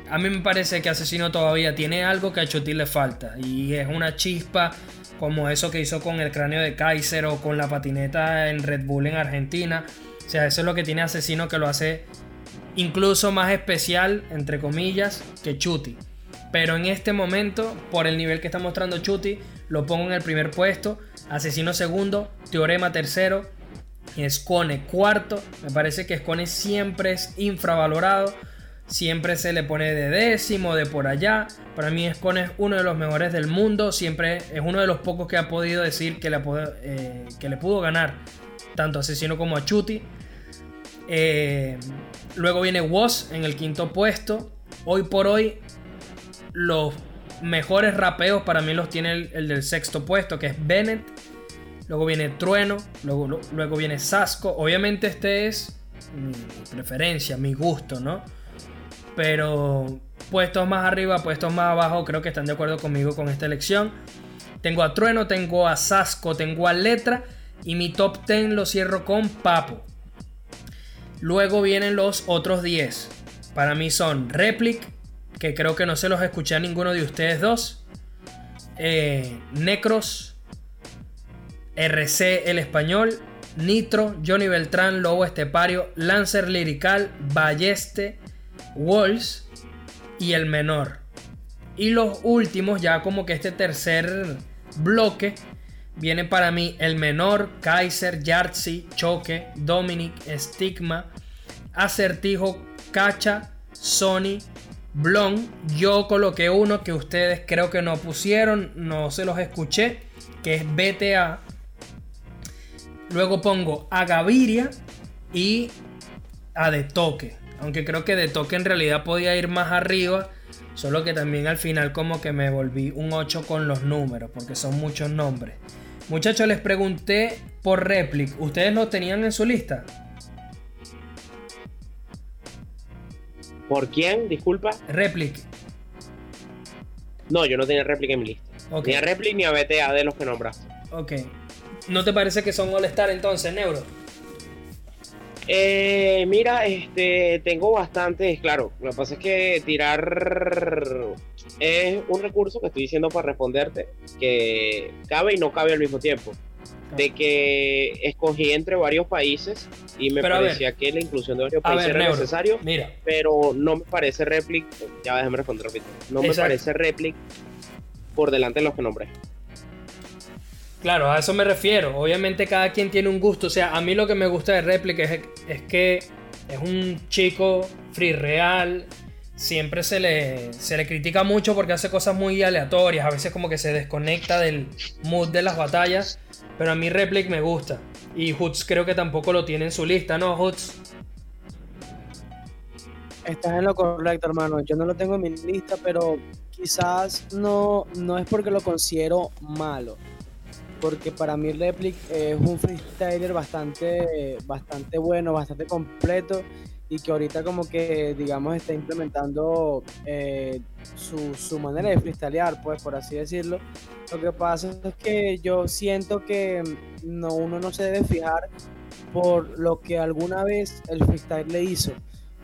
a mí me parece que Asesino todavía tiene algo que a Chuti le falta y es una chispa como eso que hizo con el cráneo de Kaiser o con la patineta en Red Bull en Argentina. O sea, eso es lo que tiene Asesino que lo hace incluso más especial, entre comillas, que Chuti. Pero en este momento, por el nivel que está mostrando Chuti, lo pongo en el primer puesto. Asesino segundo, Teorema tercero, Escone cuarto. Me parece que Escone siempre es infravalorado. Siempre se le pone de décimo, de por allá. Para mí Escone es uno de los mejores del mundo. Siempre es uno de los pocos que ha podido decir que le, eh, le pudo ganar tanto a Asesino como a Chuti. Eh, luego viene Woz en el quinto puesto. Hoy por hoy los mejores rapeos para mí los tiene el, del sexto puesto, que es Bennett. Luego viene Trueno, luego, luego viene Sasco. Obviamente este es mi preferencia, mi gusto, ¿no? Pero puestos más arriba, puestos más abajo, creo que están de acuerdo conmigo con esta elección. Tengo a Trueno, tengo a Sasco, tengo a Letra y mi top 10 lo cierro con Papo. Luego vienen los otros 10. Para mí son Replic, que creo que no se los escuché a ninguno de ustedes dos. Eh, Necros, RC el español, Nitro, Johnny Beltrán, Lobo Estepario, Lancer Lirical, Balleste, Walls y el menor. Y los últimos, ya como que este tercer bloque, viene para mí el menor, Kaiser, Yartzi, Choque, Dominic, Stigma, Acertijo, Cacha, Sony, Blon, yo coloqué uno que ustedes creo que no pusieron, no se los escuché, que es BTA. Luego pongo a Gaviria y a De Toque. Aunque creo que De Toque en realidad podía ir más arriba. Solo que también al final como que me volví un 8 con los números, porque son muchos nombres. Muchachos, les pregunté por Replic. ¿Ustedes lo tenían en su lista? ¿Por quién? Disculpa. Replic. No, yo no tenía Replic en mi lista. Ni a Replic ni a BTA de los que nombraste. Ok. ¿No te parece que son All-Star entonces, Neuro? Eh, mira, este, tengo bastantes, claro, lo que pasa es que tirar es un recurso que estoy diciendo para responderte, que cabe y no cabe al mismo tiempo. De que escogí entre varios países y me parecía que la inclusión de varios países era necesario, mira. pero no me parece Replic, ya déjame responder rápido, no me parece Replic por delante de los que nombré. Claro, a eso me refiero. Obviamente cada quien tiene un gusto. O sea, a mí lo que me gusta de Replica es, que es un chico free real. Siempre se le, se le critica mucho porque hace cosas muy aleatorias. A veces como que se desconecta del mood de las batallas. Pero a mí Replic me gusta. Y Hoots creo que tampoco lo tiene en su lista, ¿no, Hoots? Estás en lo correcto, hermano. Yo no lo tengo en mi lista, pero quizás no, no es porque lo considero malo porque para mí Replic es un freestyler bastante, bastante bueno, bastante completo y que ahorita como que digamos está implementando eh, su, manera de freestylear, pues por así decirlo. Lo que pasa es que yo siento que no, uno no se debe fijar por lo que alguna vez el freestyle le hizo.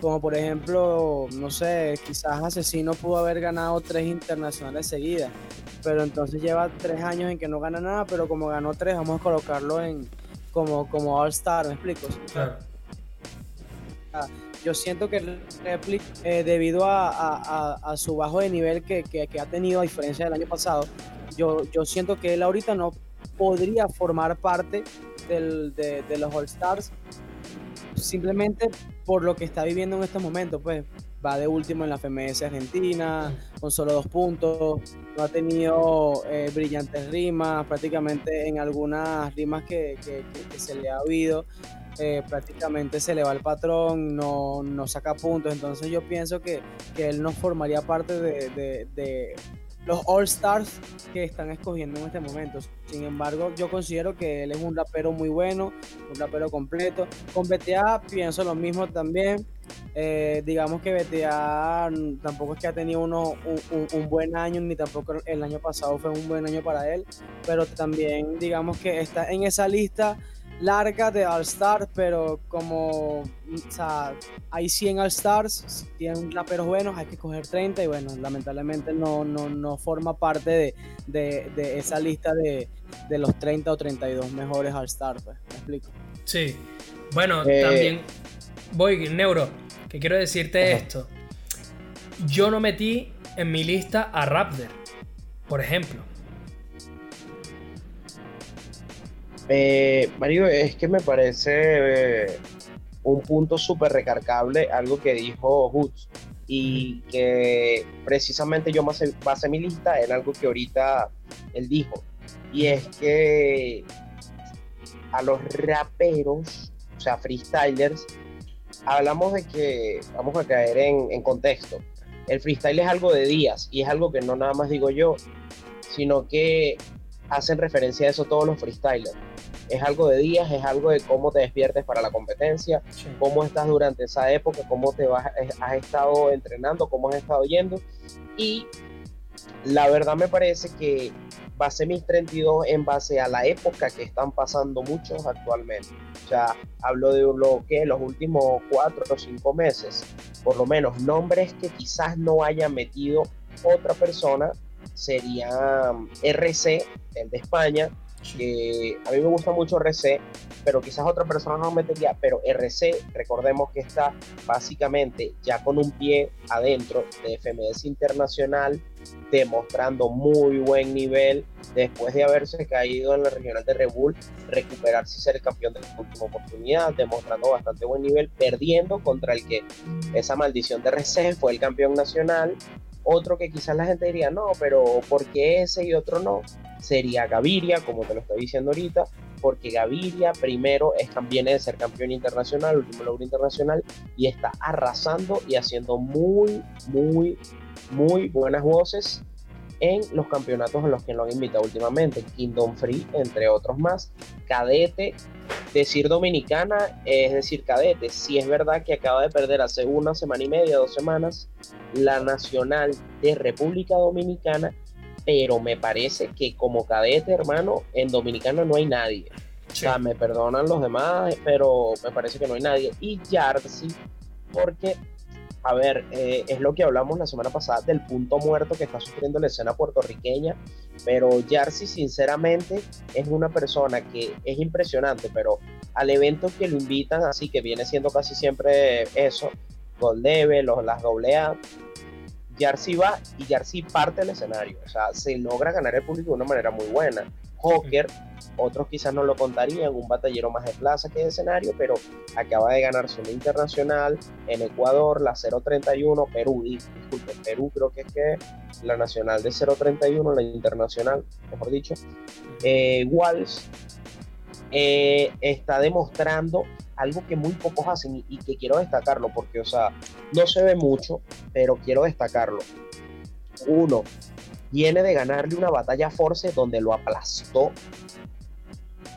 Como por ejemplo, no sé, quizás Asesino pudo haber ganado tres internacionales seguidas pero entonces lleva tres años en que no gana nada, pero como ganó tres, vamos a colocarlo en como, como All Star, ¿me explico? Claro. Yo siento que Replic, eh, debido a, su bajo de nivel que, ha tenido a diferencia del año pasado, yo, yo siento que él ahorita no podría formar parte de, de los All Stars simplemente por lo que está viviendo en este momento, pues va de último en la FMS Argentina, con solo dos puntos, no ha tenido eh, brillantes rimas, prácticamente en algunas rimas que, se le ha oído, eh, prácticamente se le va el patrón, no, no, saca puntos, entonces yo pienso que, él no formaría parte de los All Stars que están escogiendo en este momento. Sin embargo, yo considero que él es un rapero muy bueno, un rapero completo. Con BTA pienso lo mismo también. Eh, digamos que BTA tampoco es que ha tenido uno, un, buen año, ni tampoco el año pasado fue un buen año para él, pero también digamos que está en esa lista larga de All Stars, pero como o sea, hay 100 All Stars, si tienen raperos buenos, hay que coger 30 y bueno, lamentablemente no, no, no forma parte de, de, de esa lista de, de, los 30 o 32 mejores All Stars, pues, ¿me explico? Sí, bueno, eh, también voy, Neuro, que quiero decirte esto. Yo no metí en mi lista a Raptor, por ejemplo. Eh, Mario, es que me parece eh, un punto súper recargable, algo que dijo Hoots, y que precisamente yo basé, mi lista en algo que ahorita él dijo, y es que a los raperos, o sea, freestylers, hablamos de que, vamos a caer en, en contexto, el freestyle es algo de días y es algo que no nada más digo yo, sino que hacen referencia a eso todos los freestylers. Es algo de días, es algo de cómo te despiertes para la competencia, cómo estás durante esa época, cómo te vas, eh, has estado entrenando, cómo has estado yendo. Y la verdad me parece que basé mis 32 en base a la época que están pasando muchos actualmente. O sea, hablo de lo que los últimos cuatro o cinco meses, por lo menos nombres que quizás no haya metido otra persona sería RC, el de España, que a mí me gusta mucho RC, pero quizás otra persona no metería, pero RC, recordemos que está básicamente ya con un pie adentro de FMS Internacional, demostrando muy buen nivel después de haberse caído en la regional de Red Bull, recuperarse y ser el campeón de la última oportunidad, demostrando bastante buen nivel, perdiendo contra el que esa maldición de RC fue el campeón nacional. Otro que quizás la gente diría, no, pero ¿por qué ese y otro no? sería Gaviria, como te lo estoy diciendo ahorita, porque Gaviria primero es, viene de ser campeón internacional, último logro internacional, y está arrasando y haciendo muy, muy, muy buenas voces en los campeonatos en los que lo han invitado últimamente, Kingdom Free, entre otros más, Cadete, decir dominicana es decir cadete, si es verdad que acaba de perder hace una semana y media, dos semanas, la nacional de República Dominicana, pero me parece que como cadete, hermano, en Dominicana no hay nadie. O sea, me perdonan los demás, pero me parece que no hay nadie. Y Yarsi, porque a ver, eh, es lo que hablamos la semana pasada del punto muerto que está sufriendo la escena puertorriqueña, pero Jarcy sinceramente es una persona que es impresionante, pero al evento que lo invitan, así que viene siendo casi siempre eso, Gold Level, los, las AA, Jarcy va y Jarcy parte el escenario, o sea, se logra ganar el público de una manera muy buena. Hawker otros quizás no lo contarían, un batallero más de plaza que de escenario, pero acaba de ganarse una internacional en Ecuador, la 031, Perú, disculpe, Perú creo que es que la nacional de 031, la internacional, mejor dicho. Eh, eh, está demostrando algo que muy pocos hacen y, que quiero destacarlo, porque, o sea, no se ve mucho, pero quiero destacarlo. Uno, viene de ganarle una batalla a Force donde lo aplastó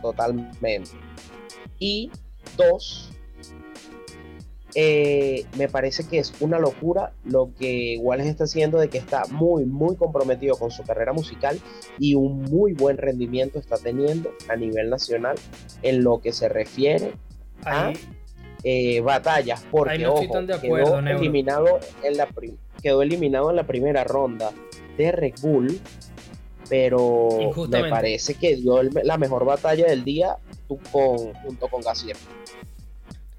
totalmente. Y dos, eh, me parece que es una locura lo que Wallace está haciendo de que está muy, muy comprometido con su carrera musical y un muy buen rendimiento está teniendo a nivel nacional en lo que se refiere a eh, batallas. Porque, quedó, eliminado en la quedó eliminado en la primera ronda de Red Bull pero me parece que dio la mejor batalla del día con, junto con Gassier.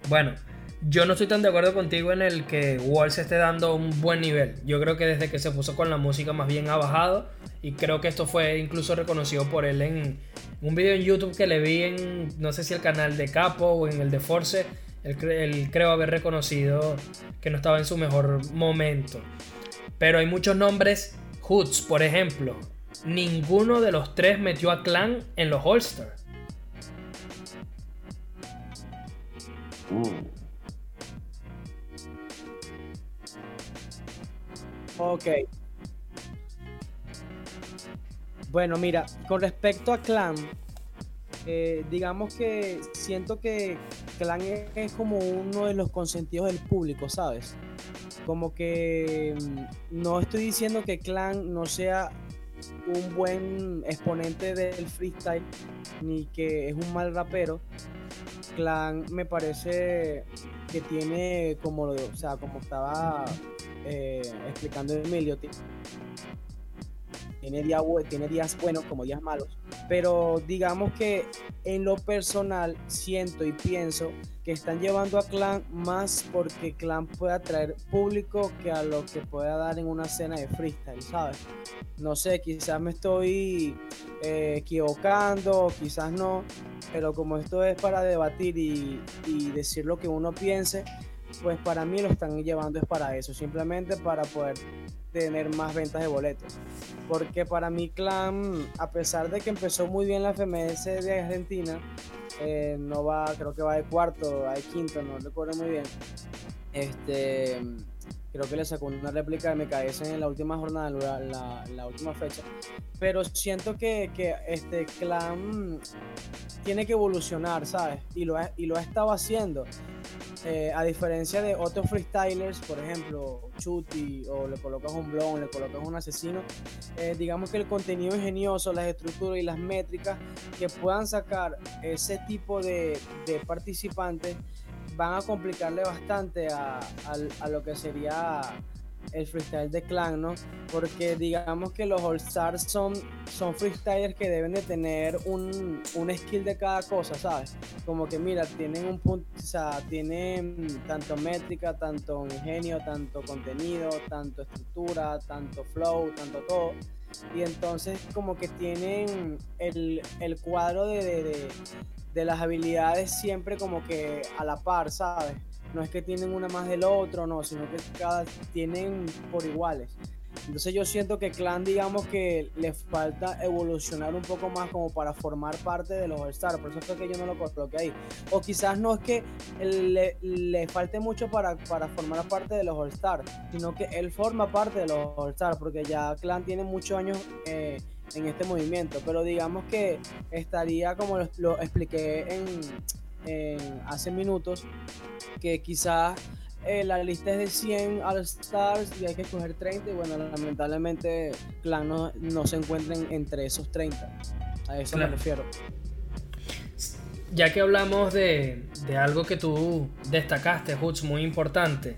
Bueno, yo no estoy tan de acuerdo contigo en el que Wall se esté dando un buen nivel. Yo creo que desde que se puso con la música más bien ha bajado y creo que esto fue incluso reconocido por él en un video en YouTube que le vi en no sé si el canal de Capo o en el de Force. Él, creo haber reconocido que no estaba en su mejor momento. Pero hay muchos nombres, Hoods por ejemplo, ninguno de los tres metió a Clan en los All-Star. Uh. Ok. Bueno, mira, con respecto a Clan, eh, digamos que siento que Clan es, como uno de los consentidos del público, ¿sabes? Como que mm, no estoy diciendo que Clan no sea un buen exponente del freestyle, ni que es un mal rapero. Clan me parece que tiene como, o sea, como estaba eh, explicando Emilio, tiene días, tiene días buenos como días malos, pero digamos que en lo personal siento y pienso que están llevando a Clan más porque Clan puede atraer público que a lo que pueda dar en una escena de freestyle, ¿sabes? No sé, quizás me estoy eh, equivocando, quizás no, pero como esto es para debatir y decir lo que uno piense, pues para mí lo están llevando es para eso, simplemente para poder tener más ventas de boletos. Porque para mi clan, a pesar de que empezó muy bien la FMS de Argentina, eh, no va, creo que va de cuarto, va de quinto, no recuerdo muy bien. Este, creo que le sacó una réplica de MKS en la última jornada, la, la, última fecha. Pero siento que, que, este clan tiene que evolucionar, ¿sabes? Y lo, y lo ha estado haciendo. Eh, a diferencia de otros freestylers, por ejemplo, Chuti, o le colocas un blon, le colocas un asesino, eh, digamos que el contenido ingenioso, las estructuras y las métricas que puedan sacar ese tipo de, de participantes van a complicarle bastante a, a lo que sería el freestyle de clan, ¿no? Porque digamos que los All Stars son, son freestylers que deben de tener un, un, skill de cada cosa, ¿sabes? Como que mira, tienen un punto, o sea, tienen tanto métrica, tanto ingenio, tanto contenido, tanto estructura, tanto flow, tanto todo. Y entonces como que tienen el, el cuadro de, de, de las habilidades siempre como que a la par, ¿sabes? no es que tienen una más del otro, no, sino que cada tienen por iguales. Entonces yo siento que Clan, digamos que le falta evolucionar un poco más como para formar parte de los All-Star. Por eso fue que yo no lo coloqué ahí. O quizás no es que le, le falte mucho para, para, formar parte de los All-Star, sino que él forma parte de los All-Star, porque ya Clan tiene muchos años eh, en este movimiento. Pero digamos que estaría, como lo, expliqué en, hace minutos, que quizás eh, la lista es de 100 All-Stars y hay que escoger 30 y bueno, lamentablemente Clan no, no se encuentra entre esos 30. A eso me refiero. Ya que hablamos de, de algo que tú destacaste, Hutz, muy importante,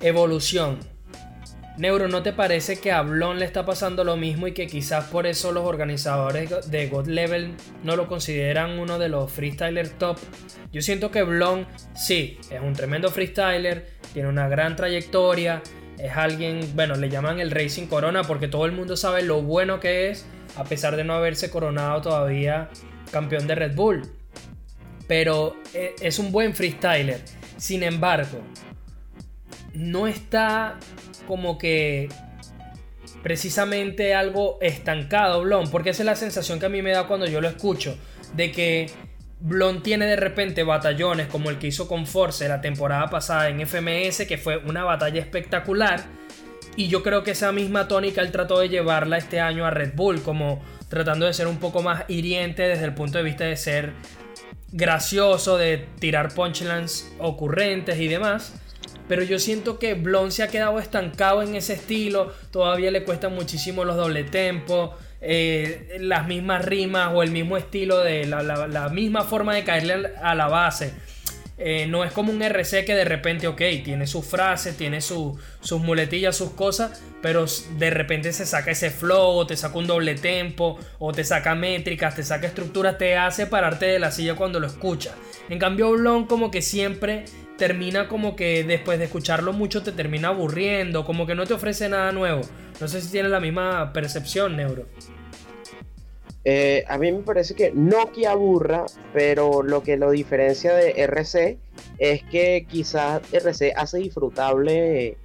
evolución. Neuro, ¿no te parece que a Blon le está pasando lo mismo y que quizás por eso los organizadores de God Level no lo consideran uno de los freestylers top? Yo siento que Blon sí, es un tremendo freestyler, tiene una gran trayectoria, es alguien, bueno, le llaman el Racing Corona porque todo el mundo sabe lo bueno que es, a pesar de no haberse coronado todavía campeón de Red Bull. Pero eh, es un buen freestyler. Sin embargo, no está como que precisamente algo estancado Blon, porque esa es la sensación que a mí me da cuando yo lo escucho, de que Blon tiene de repente batallones como el que hizo con Force la temporada pasada en FMS, que fue una batalla espectacular, y yo creo que esa misma tónica él trató de llevarla este año a Red Bull, como tratando de ser un poco más hiriente desde el punto de vista de ser gracioso, de tirar punchlines ocurrentes y demás. Pero yo siento que Blon se ha quedado estancado en ese estilo. Todavía le cuesta muchísimo los doble tempos. Eh, las mismas rimas o el mismo estilo de la, misma forma de caerle a la base. Eh, no es como un RC que de repente, ok, tiene sus frases, tiene sus muletillas, sus cosas, pero de repente se saca ese flow, o te saca un doble tempo, o te saca métricas, te saca estructuras, te hace pararte de la silla cuando lo escuchas. En cambio, Blon como que siempre termina como que después de escucharlo mucho te termina aburriendo, como que no te ofrece nada nuevo. No sé si tienes la misma percepción, Neuro. Eh, a mí me parece que no que aburra, pero lo que lo diferencia de RC es que quizás RC hace disfrutable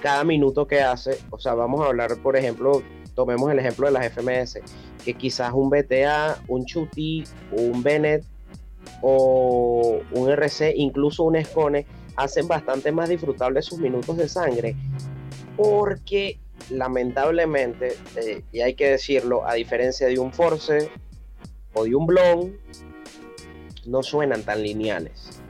cada minuto que hace. O sea, vamos a hablar, por ejemplo, tomemos el ejemplo de las FMS, que quizás un BTA, un Chuti, un Bennett o un RC, incluso un Escone, hacen bastante más disfrutables sus minutos de sangre. Porque lamentablemente, eh, y hay que decirlo, a diferencia de un Force o de un Blon, no suenan tan lineales.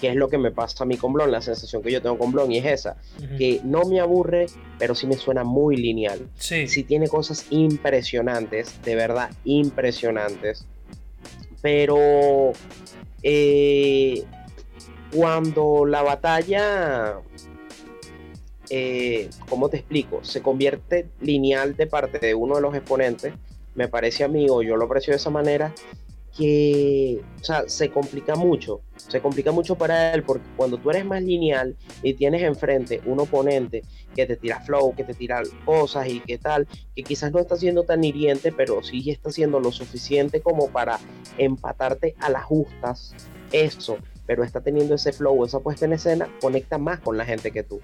Que es lo que me pasa a mí con Blon, la sensación que yo tengo con Blon y es esa, que no me aburre, pero sí me suena muy lineal. Sí. sí tiene cosas impresionantes, de verdad impresionantes pero eh, cuando la batalla, eh, ¿cómo te explico? Se convierte lineal de parte de uno de los exponentes, me parece a mí, o yo lo aprecio de esa manera, que o sea, se complica mucho, se complica mucho para él porque cuando tú eres más lineal y tienes enfrente un oponente que te tira flow, que te tira cosas y que tal, que quizás no está siendo tan hiriente, pero sí está siendo lo suficiente como para empatarte a las justas, eso, pero está teniendo ese flow, esa puesta en escena, conecta más con la gente que tú.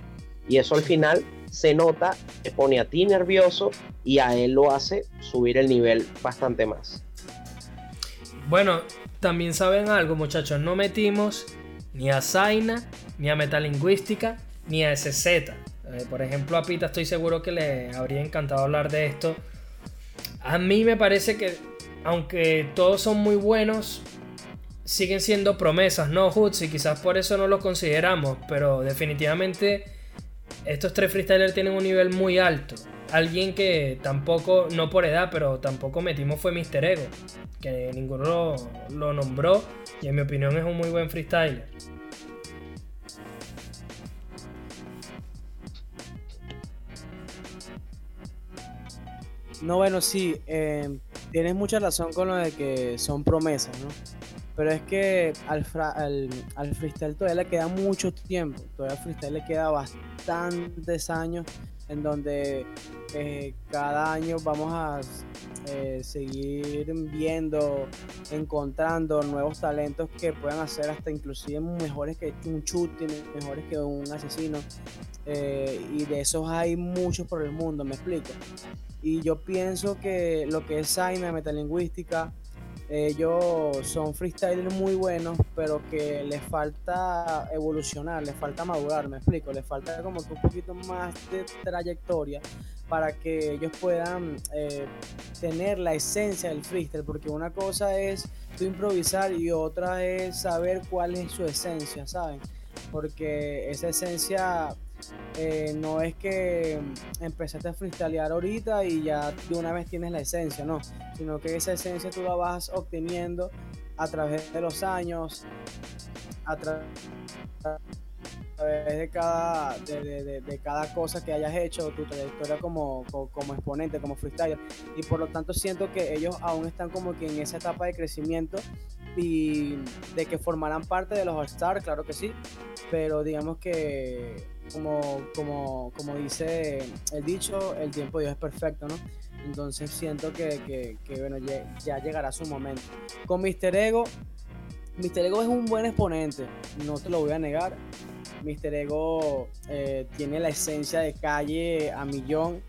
Y eso al final se nota, te pone a ti nervioso y a él lo hace subir el nivel bastante más. Bueno, también saben algo, muchachos. No metimos ni a Zaina, ni a Metalingüística, ni a SZ. Eh, por ejemplo, a Pita estoy seguro que le habría encantado hablar de esto. A mí me parece que, aunque todos son muy buenos, siguen siendo promesas, ¿no, Hoots? Y quizás por eso no los consideramos. Pero definitivamente estos tres freestylers tienen un nivel muy alto alguien que tampoco, no por edad, pero tampoco metimos fue Mister Ego, que ninguno lo, nombró y en mi opinión es un muy buen freestyler. No, bueno, sí, eh, tienes mucha razón con lo de que son promesas, ¿no? Pero es que al, al, freestyle todavía le queda mucho tiempo, todavía al freestyle le queda bastantes años en donde eh, cada año vamos a eh, seguir viendo, encontrando nuevos talentos que puedan hacer hasta inclusive mejores que un shooting, mejores que un asesino. Eh, y de esos hay muchos por el mundo, me explico. Y yo pienso que lo que es Saina, metalingüística, ellos son freestylers muy buenos, pero que les falta evolucionar, les falta madurar, me explico, les falta como que un poquito más de trayectoria para que ellos puedan eh, tener la esencia del freestyle, porque una cosa es improvisar y otra es saber cuál es su esencia, ¿saben? Porque esa esencia eh, no es que empezaste a freestylear ahorita y ya de una vez tienes la esencia, no, sino que esa esencia tú la vas obteniendo a través de los años, a través de cada, de, cada cosa que hayas hecho, tu trayectoria como, como, exponente, como freestyler. Y por lo tanto siento que ellos aún están como que en esa etapa de crecimiento y de que formarán parte de los All-Stars, claro que sí, pero digamos que como, como, como dice el dicho, el tiempo de Dios es perfecto, ¿no? Entonces siento que, que, bueno, ya, llegará su momento. Con Mr. Ego, Mr. Ego es un buen exponente, no te lo voy a negar. Mr. Ego eh, tiene la esencia de calle a millón.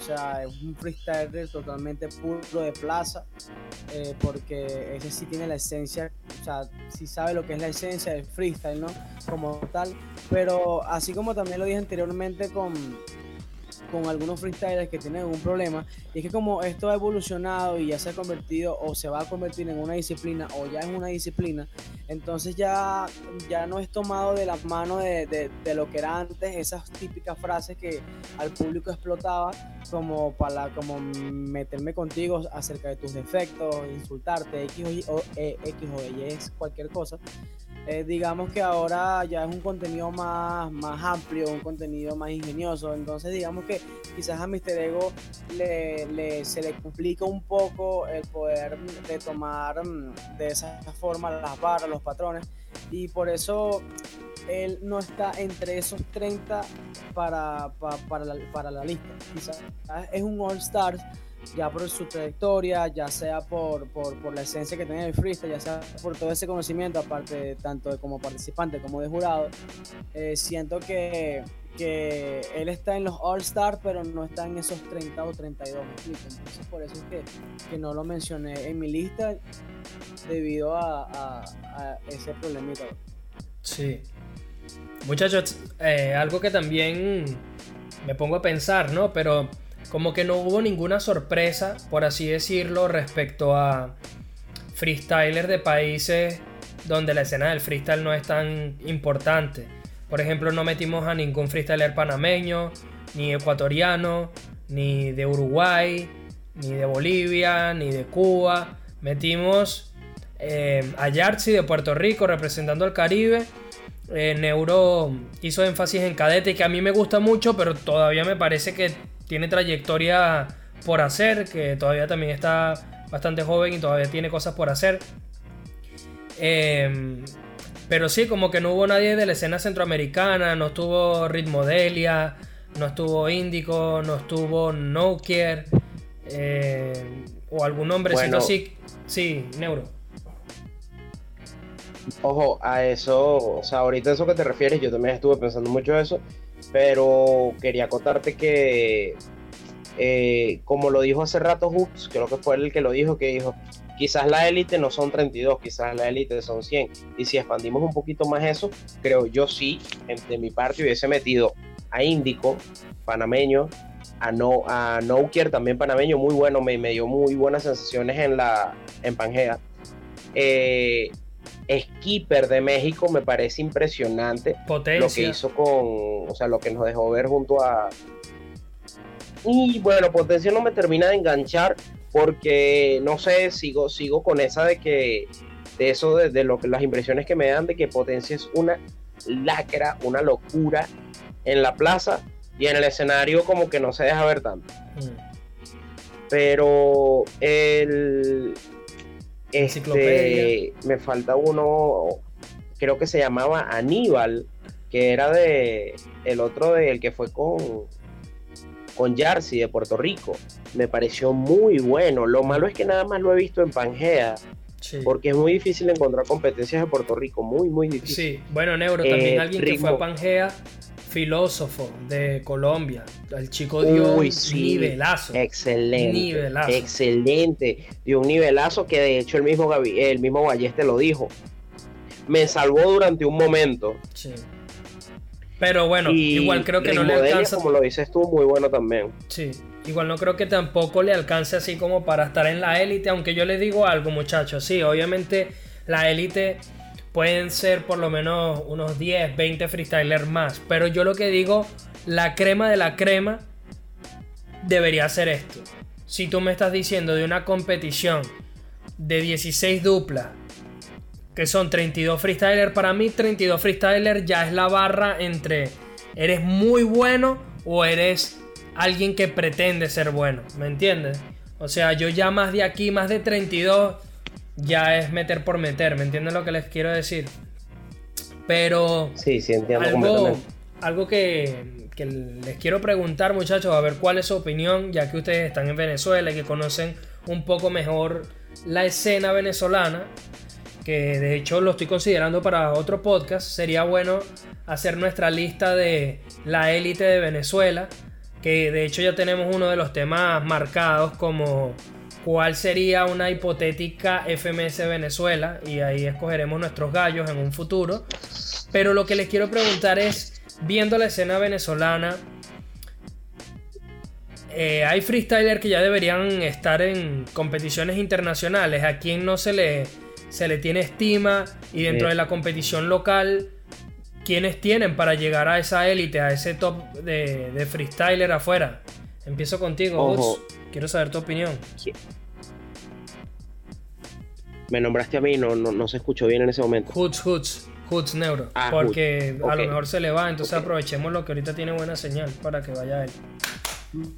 O sea, es un freestyler totalmente puro de plaza. Eh, porque ese sí tiene la esencia, o sea, sí sabe lo que es la esencia del freestyle, ¿no? Como tal. Pero así como también lo dije anteriormente con, con algunos freestylers que tienen un problema, y es que como esto ha evolucionado y ya se ha convertido o se va a convertir en una disciplina o ya es una disciplina, entonces ya, ya no es tomado de la mano de, de, lo que era antes, esas típicas frases que al público explotaba como para como meterme contigo acerca de tus defectos, insultarte, X o, e, X o Y, es cualquier cosa. Eh, digamos que ahora ya es un contenido más, más amplio, un contenido más ingenioso. Entonces, digamos que quizás a Mr. Ego le, se le complica un poco el poder retomar mm, de esa forma las barras, los patrones. Y por eso él no está entre esos 30 para, para, la, para la lista. Quizás es un All-Stars ya por su trayectoria, ya sea por, por, la esencia que tiene el freestyle, ya sea por todo ese conocimiento, aparte tanto de como participante como de jurado, eh, siento que, que, él está en los All Stars, pero no está en esos 30 o 32, Entonces por eso es que, que, no lo mencioné en mi lista debido a, a, ese problemita. Sí. Muchachos, eh, algo que también me pongo a pensar, ¿no? Pero como que no hubo ninguna sorpresa, por así decirlo, respecto a freestylers de países donde la escena del freestyle no es tan importante. Por ejemplo, no metimos a ningún freestyler panameño, ni ecuatoriano, ni de Uruguay, ni de Bolivia, ni de Cuba. Metimos eh, a Yartzi de Puerto Rico representando al Caribe. Eh, Neuro hizo énfasis en cadete que a mí me gusta mucho, pero todavía me parece que tiene trayectoria por hacer, que todavía también está bastante joven y todavía tiene cosas por hacer. Em, pero sí, como que no hubo nadie de la escena centroamericana, no estuvo Ritmodelia, no estuvo Índico, no estuvo Nokier, eh, o algún hombrecito así. Sí, Neuro. Ojo, a eso, o sea, ahorita eso que te refieres, yo también estuve pensando mucho eso pero quería contarte que, eh, como lo dijo hace rato Hoops, creo que fue el que lo dijo, que dijo, quizás la élite no son 32, quizás la élite son 100. Y si expandimos un poquito más eso, creo yo sí, de mi parte hubiese metido a Índico, panameño, a No a Nokier, también panameño, muy bueno, me, me, dio muy buenas sensaciones en la en Pangea. Eh, Skipper de México me parece impresionante Potencia. lo que hizo con, o sea, lo que nos dejó ver junto a... Y bueno, Potencia no me termina de enganchar porque, no sé, sigo, sigo con esa de que, de eso, de, lo que las impresiones que me dan de que Potencia es una lacra, una locura en la plaza y en el escenario como que no se deja ver tanto. Mm. Pero el, Este, me falta uno, creo que se llamaba Aníbal, que era de el otro de el que fue con con Jersey de Puerto Rico. Me pareció muy bueno. Lo malo es que nada más lo he visto en Pangea. Porque es muy difícil encontrar competencias de Puerto Rico, muy, muy difícil. Sí, bueno, Neuro, también eh, alguien que fue a Pangea, filósofo de Colombia. El chico dio un nivelazo. Excelente. Nivelazo. Excelente. Dio un nivelazo que de hecho el mismo, el mismo Balleste lo dijo. Me salvó durante un momento. Sí. Pero bueno, igual creo que no le alcanza. Como lo dices tú, muy bueno también. Sí, igual no creo que tampoco le alcance así como para estar en la élite. Aunque yo les digo algo, muchachos. Sí, obviamente la élite pueden ser por lo menos unos 10, 20 freestylers más. Pero yo lo que digo, la crema de la crema debería ser esto. Si tú me estás diciendo de una competición de 16 duplas que son 32 freestyler. Para mí, 32 freestyler ya es la barra entre eres muy bueno o eres alguien que pretende ser bueno. ¿Me entiendes? O sea, yo ya más de aquí, más de 32, ya es meter por meter. ¿Me entienden lo que les quiero decir? Pero. Sí, sí, entiendo algo, algo que, que les quiero preguntar, muchachos, a ver cuál es su opinión, ya que ustedes están en Venezuela y que conocen un poco mejor la escena venezolana que de hecho lo estoy considerando para otro podcast, sería bueno hacer nuestra lista de la élite de Venezuela, que de hecho ya tenemos uno de los temas marcados como cuál sería una hipotética FMS Venezuela y ahí escogeremos nuestros gallos en un futuro. Pero lo que les quiero preguntar es, viendo la escena venezolana, eh, hay freestylers que ya deberían estar en competiciones internacionales. ¿A quién no se le se le tiene estima y dentro de la competición local, ¿quiénes tienen para llegar a esa élite, a ese top de, freestyler afuera? Empiezo contigo, Quiero saber tu opinión. Me nombraste a mí, no, no, se escuchó bien en ese momento. Hoots, Hoots, Hoots Neuro. Ah, porque a lo mejor se le va, entonces aprovechemos lo que ahorita tiene buena señal para que vaya él.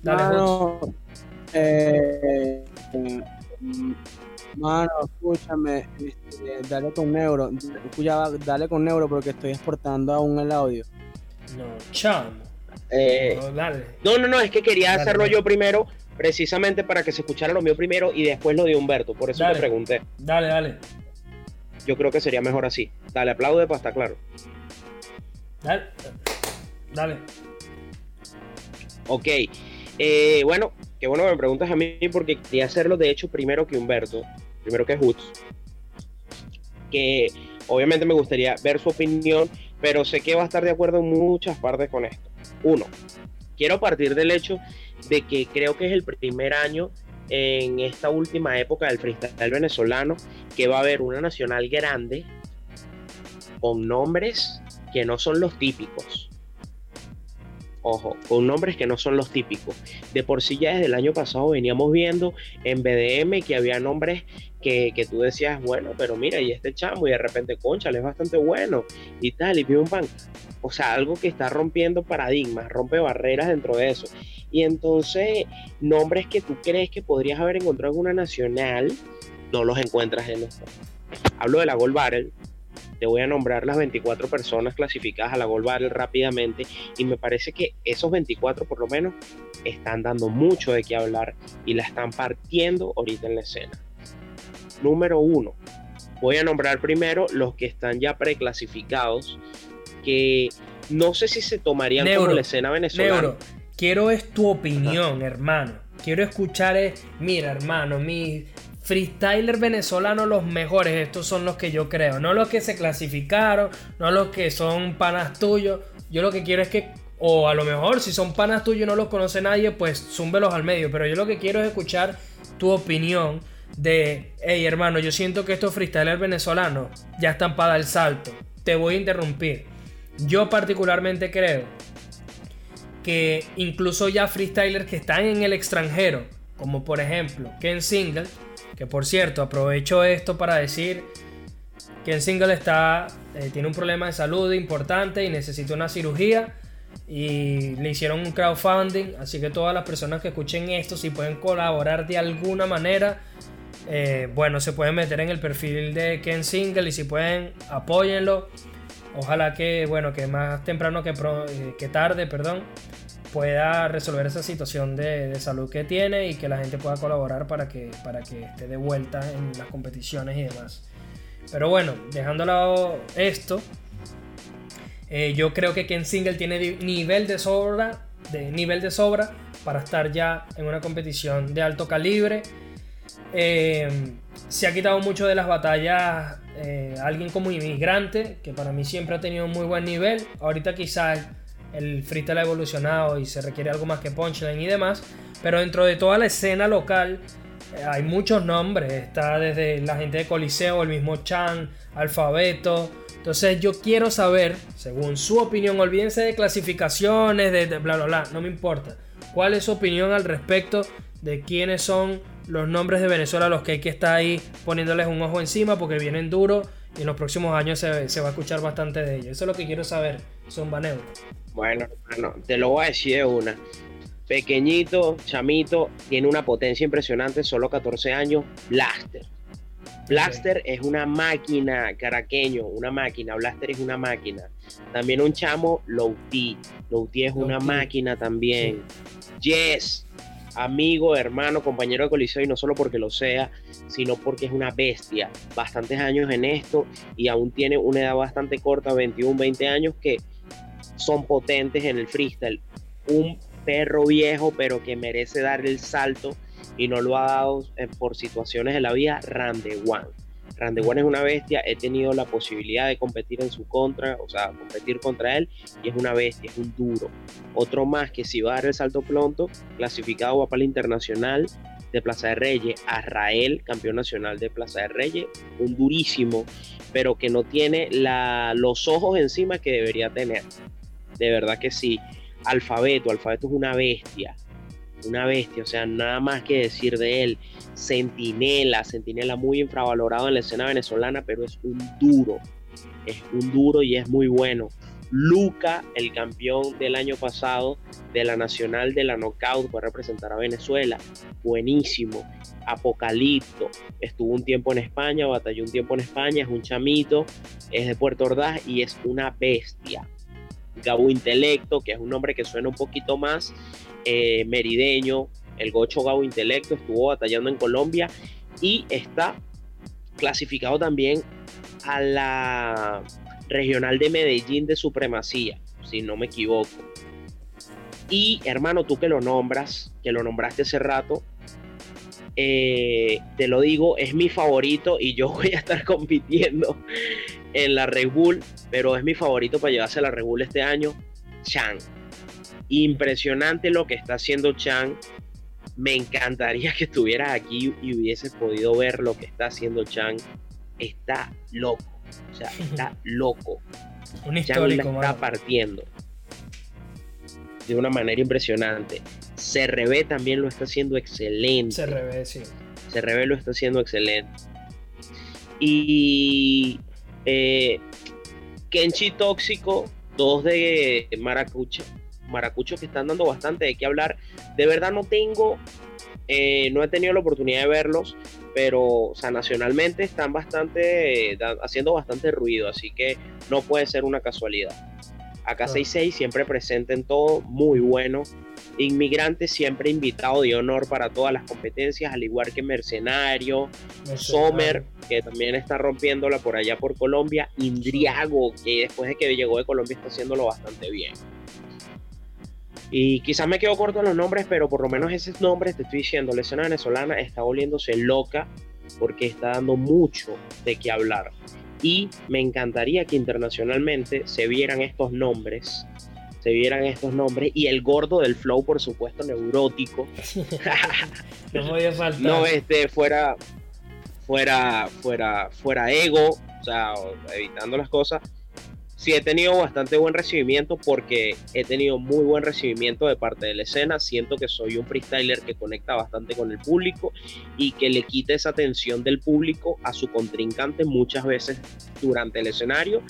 Dale, Hoots. Eh, Mano, escúchame, este, dale con neuro, dale con neuro porque estoy exportando aún el audio. No, chamo. Eh, no, dale. no, no, no, es que quería hacerlo yo primero, precisamente para que se escuchara lo mío primero y después lo de Humberto, por eso te pregunté. Dale, dale. Yo creo que sería mejor así. Dale, aplaude para estar claro. Dale. Dale. Ok. Eh, bueno, Qué bueno que me preguntas a mí porque quería hacerlo de hecho primero que Humberto, primero que Hoots. Que obviamente me gustaría ver su opinión, pero sé que va a estar de acuerdo en muchas partes con esto. Uno, quiero partir del hecho de que creo que es el primer año en esta última época del freestyle venezolano que va a haber una nacional grande con nombres que no son los típicos ojo, con nombres que no son los típicos. De por sí ya desde el año pasado veníamos viendo en BDM que había nombres que, tú decías, bueno, pero mira, y este chamo, y de repente, concha, es bastante bueno, y tal, y un pan. O sea, algo que está rompiendo paradigmas, rompe barreras dentro de eso. Y entonces, nombres que tú crees que podrías haber encontrado en una nacional, no los encuentras en esto. Hablo de la Gold Barrel, te voy a nombrar las 24 personas clasificadas a la Gold Barrel rápidamente y me parece que esos 24 por lo menos están dando mucho de qué hablar y la están partiendo ahorita en la escena. Número uno, voy a nombrar primero los que están ya preclasificados que no sé si se tomarían como la escena venezolana. Quiero es tu opinión, hermano. Quiero escuchar es, mira, hermano, mi freestyler venezolanos los mejores, estos son los que yo creo, no los que se clasificaron, no los que son panas tuyos. Yo lo que quiero es que, o a lo mejor si son panas tuyos y no los conoce nadie, pues zúmbelos al medio. Pero yo lo que quiero es escuchar tu opinión de, hey hermano, yo siento que estos freestylers venezolanos ya están para dar el salto. Te voy a interrumpir. Yo particularmente creo que incluso ya freestylers que están en el extranjero, como por ejemplo Ken Single, que por cierto, aprovecho esto para decir el single está, eh, tiene un problema de salud importante y necesita una cirugía. Y le hicieron un crowdfunding. Así que todas las personas que escuchen esto, si pueden colaborar de alguna manera, eh, bueno, se pueden meter en el perfil de Ken Single y si pueden, apóyenlo. Ojalá que, bueno, que más temprano que, eh, tarde, perdón, pueda resolver esa situación de, salud que tiene y que la gente pueda colaborar para que, para que esté de vuelta en las competiciones y demás. Pero bueno, dejando a lado esto, eh, yo creo que Ken Single tiene nivel de sobra, de nivel de sobra para estar ya en una competición de alto calibre. Eh, se ha quitado mucho de las batallas eh, alguien como inmigrante, que para mí siempre ha tenido un muy buen nivel. Ahorita quizás el freestyle ha evolucionado y se requiere algo más que punchline y demás. Pero dentro de toda la escena local eh, hay muchos nombres. Está desde la gente de Coliseo, el mismo Chan, Alfabeto. Entonces yo quiero saber, según su opinión, olvídense de clasificaciones, de, de bla, bla, bla, no me importa. ¿Cuál es su opinión al respecto de quiénes son los nombres de Venezuela los que hay que estar ahí poniéndoles un ojo encima porque vienen duros y en los próximos años se, se va a escuchar bastante de ellos? Eso es lo que quiero saber, son Baneo. Bueno, hermano, te lo voy a decir de una. Pequeñito, chamito, tiene una potencia impresionante, solo 14 años, Blaster. Blaster es una máquina, caraqueño, una máquina. Blaster es una máquina. También un chamo, Louti. Louti es una máquina también. Yes, amigo, hermano, compañero de coliseo y no solo porque lo sea, sino porque es una bestia. Bastantes años en esto y aún tiene una edad bastante corta, 21, 20 años, que son potentes en el freestyle. Un perro viejo, pero que merece dar el salto y no lo ha dado eh, por situaciones de la vida, Rande One es una bestia, he tenido la posibilidad de competir en su contra, o sea, competir contra él, y es una bestia, es un duro. Otro más que si va a dar el salto pronto, clasificado va para el internacional de Plaza de Reyes, Arrael, campeón nacional de Plaza de Reyes, un durísimo, pero que no tiene los ojos encima que debería tener de verdad que sí. Alfabeto, Alfabeto es una bestia, una bestia, o sea, nada más que decir de él. Centinela, Centinela muy infravalorado en la escena venezolana, pero es un duro, es un duro y es muy bueno. Luca, el campeón del año pasado de la Nacional de la Knockout, a representar a Venezuela. Buenísimo. Apocalipto, estuvo un tiempo en España, batalló un tiempo en España, es un chamito, es de Puerto Ordaz y es una bestia. Gabo Intelecto, que es un nombre que suena un poquito más eh, merideño. El Gocho Gabo Intelecto estuvo batallando en Colombia y está clasificado también a la regional de Medellín de supremacía, si no me equivoco. Y hermano, tú que lo nombras, que lo nombraste hace rato, eh, te lo digo, es mi favorito y yo [laughs] voy a estar compitiendo en la Red Bull, pero es mi favorito para llevarse a la Red Bull este año, Chan. Impresionante lo que está haciendo Chan. Me encantaría que estuvieras aquí y hubieses podido ver lo que está haciendo Chan. Está loco. O sea, está [laughs] loco. Un histórico, Chan está partiendo. De una manera impresionante. CRB también lo está haciendo excelente. CRB, sí. CRB lo está haciendo excelente. Y eh, Kenchi Tóxico, dos de Maracucho, Maracucho que están dando bastante de qué hablar. De verdad no tengo, eh, no he tenido la oportunidad de verlos, pero o sea, nacionalmente están bastante, haciendo bastante ruido, así que no puede ser una casualidad. Acá 66 siempre presente en todo, muy bueno. Inmigrante siempre invitado de honor para todas las competencias, al igual que Mercenario, Sommer, que también está rompiéndola por allá por Colombia, Indriago, que después de que llegó de Colombia está haciéndolo bastante bien. Y quizás me quedo corto en los nombres, pero por lo menos esos nombres, te estoy diciendo, la escena venezolana está volviéndose loca porque está dando mucho de qué hablar. Y me encantaría que internacionalmente se vieran estos nombres se vieran estos nombres y el gordo del flow por supuesto neurótico. [laughs] No podía faltar. No este fuera fuera fuera fuera ego o sea evitando las cosas sí he tenido bastante buen recibimiento porque he tenido muy buen recibimiento de parte de la escena. Siento que soy un freestyler que conecta bastante con el público y que le quita esa atención del público a su contrincante muchas veces durante el escenario.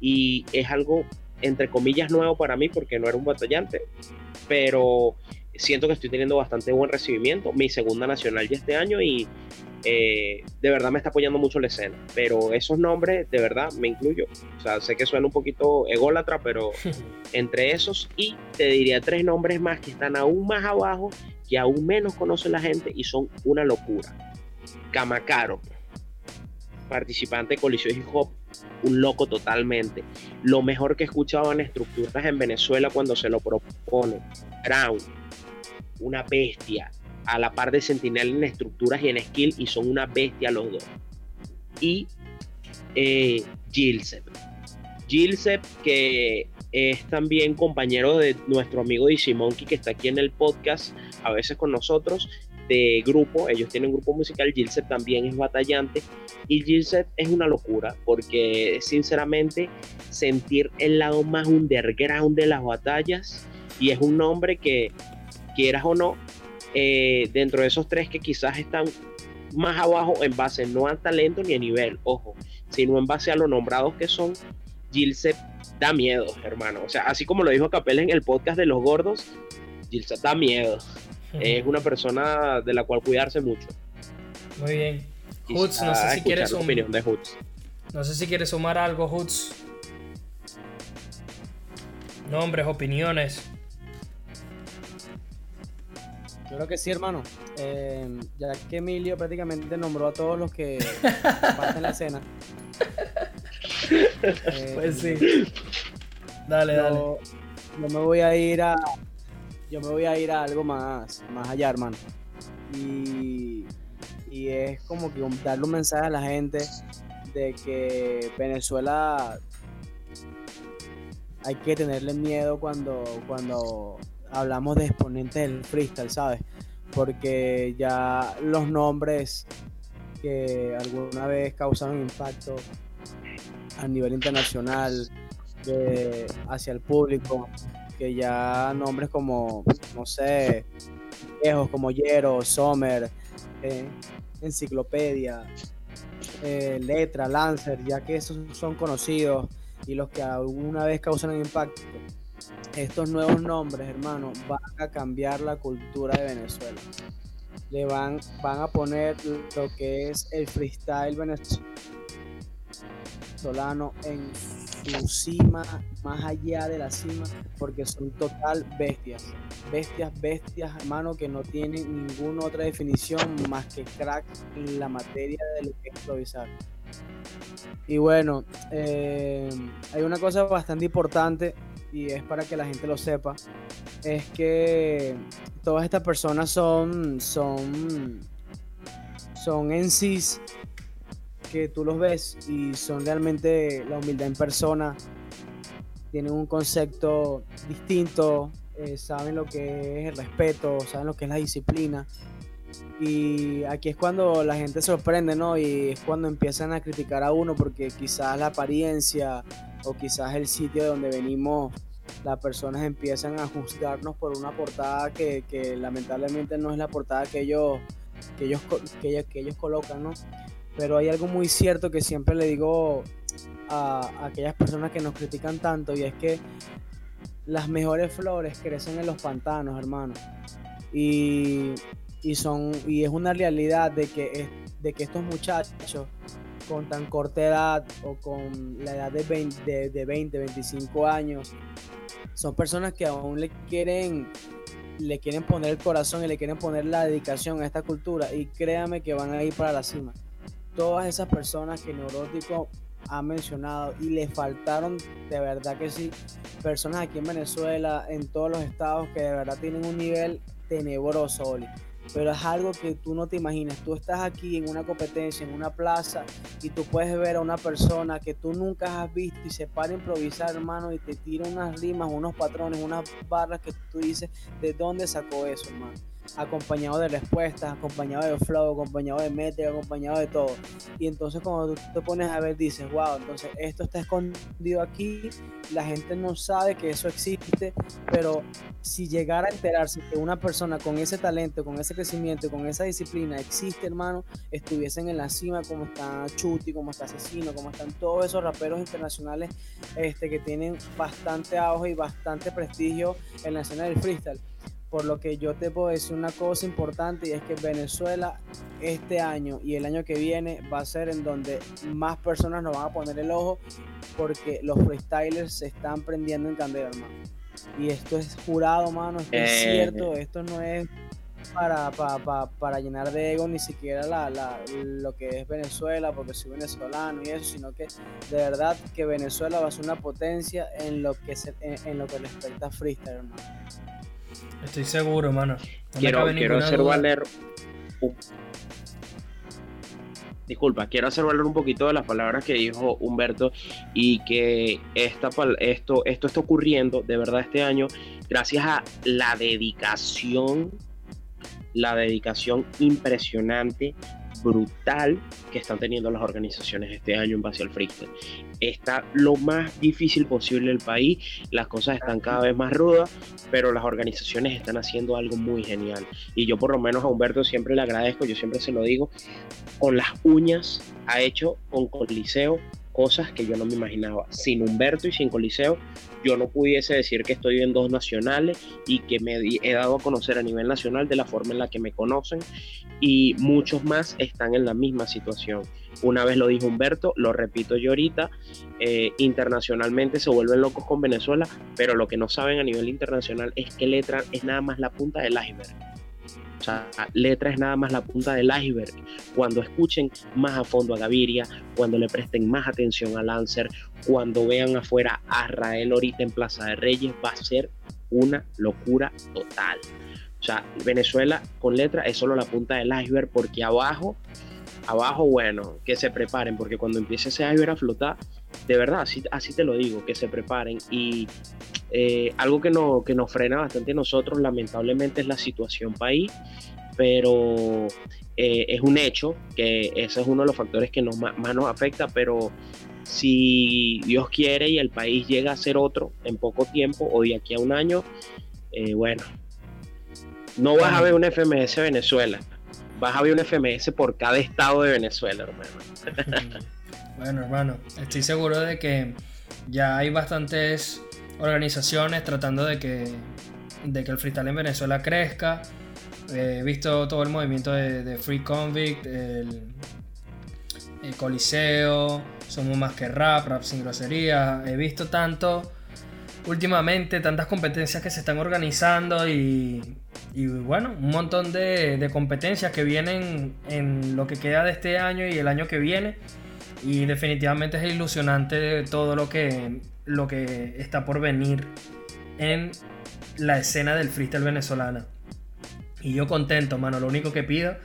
Y es algo, entre comillas, nuevo para mí porque no era un batallante. Pero siento que estoy teniendo bastante buen recibimiento. Mi segunda nacional ya este año y eh, de verdad me está apoyando mucho la escena. Pero esos nombres, de verdad, me incluyo. O sea, sé que suena un poquito ególatra, pero [laughs] entre esos y te diría tres nombres más que están aún más abajo, que aún menos conoce la gente y son una locura. Camacaro, participante de Colisión Hip Hop, un loco totalmente. Lo mejor que he escuchado en estructuras en Venezuela cuando se lo propone. Brown, una bestia, a la par de Sentinel en estructuras y en skill, y son una bestia los dos. Y eh, Gilsep. Gilsep, que es también compañero de nuestro amigo DC Monkey, que está aquí en el podcast, a veces con nosotros, de grupo. Ellos tienen un grupo musical. Gilsep también es batallante. Y Gilsep es una locura, porque sinceramente, sentir el lado más underground de las batallas, y es un nombre que, quieras o no, eh, dentro de esos tres que quizás están más abajo en base no a talento ni a nivel, ojo, sino en base a lo nombrados que son, Gilsep da miedo, hermano. O sea, así como lo dijo Capel en el podcast de los gordos, Gilsep da miedo. Es una persona de la cual cuidarse mucho. Muy bien. Hoods, no sé si quieres opinión de Hoods. No sé si quieres sumar algo, Hoods. Nombres, opiniones. Yo creo que sí, hermano. Eh, ya que Emilio prácticamente nombró a todos los que [laughs] en la escena. pues sí. Dale, dale. Yo me voy a ir a. Yo me voy a ir a algo más, más allá, hermano. Y, y es como que darle un mensaje a la gente de que Venezuela hay que tenerle miedo cuando, cuando hablamos de exponentes del freestyle, ¿sabes? Porque ya los nombres que alguna vez causaron impacto a nivel internacional hacia el público, que ya nombres como, no sé, viejos como Yero, Sommer, eh, Enciclopedia, eh, Letra, Lancer, ya que esos son conocidos y los que alguna vez causaron impacto, estos nuevos nombres, hermano, van a cambiar la cultura de Venezuela. Le van, van a poner lo que es el freestyle venezolano en su cima, más allá de la cima, porque son total bestias. Bestias, bestias, hermano, que no tienen ninguna otra definición más que crack en la materia de lo que es improvisar. Y bueno, eh, hay una cosa bastante importante y es para que la gente lo sepa, es que todas estas personas son, son, son en sí que tú los ves y son realmente la humildad en persona, tienen un concepto distinto, eh, saben lo que es el respeto, saben lo que es la disciplina. Y aquí es cuando la gente sorprende, ¿no? Y es cuando empiezan a criticar a uno porque quizás la apariencia o quizás el sitio de donde venimos, las personas empiezan a juzgarnos por una portada que, lamentablemente no es la portada que ellos, que ellos, que, ellos colocan, ¿no? Pero hay algo muy cierto que siempre le digo a, aquellas personas que nos critican tanto y es que las mejores flores crecen en los pantanos, hermano. Y, y, son, y es una realidad de que, de que estos muchachos con tan corta edad o con la edad de 20, de, 20 25 años, son personas que aún le quieren le quieren poner el corazón y le quieren poner la dedicación a esta cultura y créame que van a ir para la cima. Todas esas personas que Neurótico ha mencionado y le faltaron de verdad que sí, personas aquí en Venezuela, en todos los estados que de verdad tienen un nivel tenebroso, Oli pero es algo que tú no te imaginas. Tú estás aquí en una competencia, en una plaza, y tú puedes ver a una persona que tú nunca has visto y se para a improvisar, hermano, y te tira unas rimas, unos patrones, unas barras que tú dices, ¿de dónde sacó eso, hermano? Acompañado de respuestas, acompañado de flow, acompañado de métrica, acompañado de todo. Y entonces cuando tú te pones a ver dices, wow, entonces esto está escondido aquí, la gente no sabe que eso existe, pero si llegara a enterarse que una persona con ese talento, con ese crecimiento, con esa disciplina existe, hermano, estuviesen en la cima como está Chuti, como está Asesino, como están todos esos raperos internacionales este, que tienen bastante auge y bastante prestigio en la escena del freestyle por lo que yo te puedo decir una cosa importante y es que Venezuela este año y el año que viene va a ser en donde más personas nos van a poner el ojo porque los freestylers se están prendiendo en candela, hermano. Y esto es jurado, mano, esto es Eh. cierto, esto no es para, para, para llenar de ego ni siquiera la, la- lo que es Venezuela, porque soy venezolano y eso, sino que de verdad que Venezuela va a ser una potencia en lo que se, en, en lo que respecta a freestyle, hermano. Estoy seguro, mano. No quiero, quiero hacer duda. valer disculpa quiero hacer valer un poquito de las palabras que dijo Humberto y que esta, esto, esto está ocurriendo de verdad este año gracias a la dedicación la dedicación impresionante brutal que están teniendo las organizaciones este año en base al freestyle. Está lo más difícil posible el país, las cosas están cada vez más rudas, pero las organizaciones están haciendo algo muy genial. Y yo por lo menos a Humberto siempre le agradezco, yo siempre se lo digo, con las uñas ha hecho con Coliseo cosas que yo no me imaginaba. Sin Humberto y sin Coliseo, yo no pudiese decir que estoy en dos nacionales y que me he dado a conocer a nivel nacional de la forma en la que me conocen y muchos más están en la misma situación. Una vez lo dijo Humberto, lo repito yo ahorita, eh, internacionalmente se vuelven locos con Venezuela, pero lo que no saben a nivel internacional es que Letra es nada más la punta del iceberg. O sea, Letra es nada más la punta del iceberg. Cuando escuchen más a fondo a Gaviria, cuando le presten más atención a Lancer, cuando vean afuera a Rael ahorita en Plaza de Reyes, va a ser una locura total. O sea, Venezuela con letra es solo la punta del iceberg porque abajo, abajo, bueno, que se preparen porque cuando empiece ese iceberg a flotar, de verdad, así, así te lo digo, que se preparen. Y eh, algo que, no, que nos frena bastante a nosotros, lamentablemente, es la situación país, pero eh, es un hecho que ese es uno de los factores que nos, más nos afecta, pero si Dios quiere y el país llega a ser otro en poco tiempo o de aquí a un año, eh, bueno, no vas a ver un FMS Venezuela, vas a ver un FMS por cada estado de Venezuela, hermano. [laughs] Bueno, hermano, estoy seguro de que ya hay bastantes organizaciones tratando de que, de que el freestyle en Venezuela crezca. Eh, He visto todo el movimiento de, de Free Convict, el, el Coliseo, Somos Más que Rap, Rap Sin Grosería. He visto tanto últimamente, tantas competencias que se están organizando y, y bueno, un montón de, de competencias que vienen en lo que queda de este año y el año que viene. Y definitivamente es ilusionante todo lo que, lo que está por venir en la escena del freestyle venezolana. Y yo contento, mano. Lo único que pido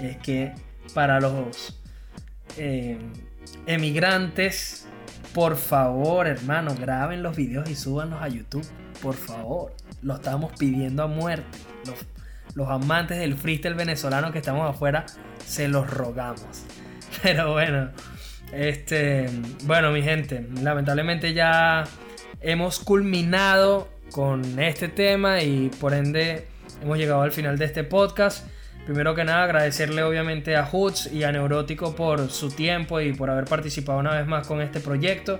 es que para los eh, emigrantes, por favor, hermano, graben los videos y súbanlos a YouTube. Por favor. Lo estamos pidiendo a muerte. Los, los amantes del freestyle venezolano que estamos afuera, se los rogamos. [laughs] Pero bueno, este, bueno, mi gente, lamentablemente ya hemos culminado con este tema y por ende hemos llegado al final de este podcast. Primero que nada, agradecerle obviamente a Hoots y a Neurótico por su tiempo y por haber participado una vez más con este proyecto.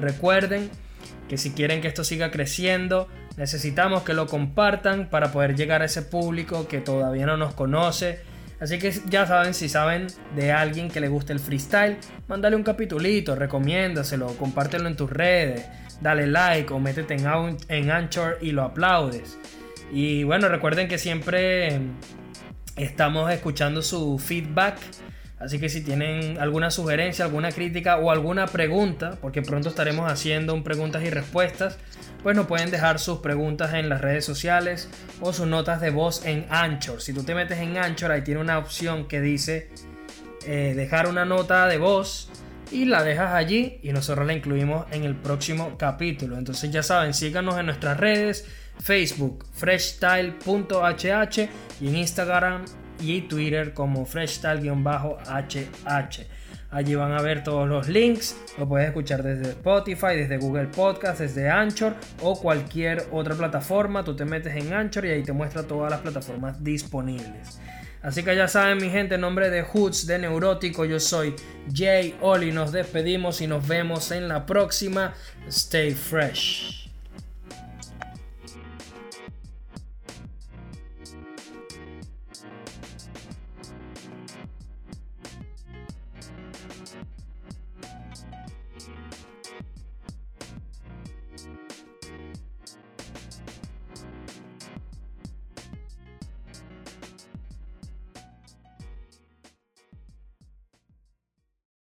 Recuerden que si quieren que esto siga creciendo, necesitamos que lo compartan para poder llegar a ese público que todavía no nos conoce. Así que ya saben, si saben de alguien que le guste el freestyle, mándale un capitulito, recomiéndaselo, compártelo en tus redes, dale like o métete en, en Anchor y lo aplaudes. Y bueno, recuerden que siempre estamos escuchando su feedback. Así que si tienen alguna sugerencia, alguna crítica o alguna pregunta, porque pronto estaremos haciendo un preguntas y respuestas, pues nos pueden dejar sus preguntas en las redes sociales o sus notas de voz en Anchor. Si tú te metes en Anchor, ahí tiene una opción que dice eh, dejar una nota de voz y la dejas allí y nosotros la incluimos en el próximo capítulo. Entonces ya saben, síganos en nuestras redes, Facebook freshstyle.hh y en Instagram y Twitter como freshstyle-hh. Allí van a ver todos los links, lo puedes escuchar desde Spotify, desde Google Podcast, desde Anchor o cualquier otra plataforma. Tú te metes en Anchor y ahí te muestra todas las plataformas disponibles. Así que ya saben, mi gente, en nombre de Hoods de Neurótico, yo soy Jay Oli. Nos despedimos y nos vemos en la próxima. Stay fresh.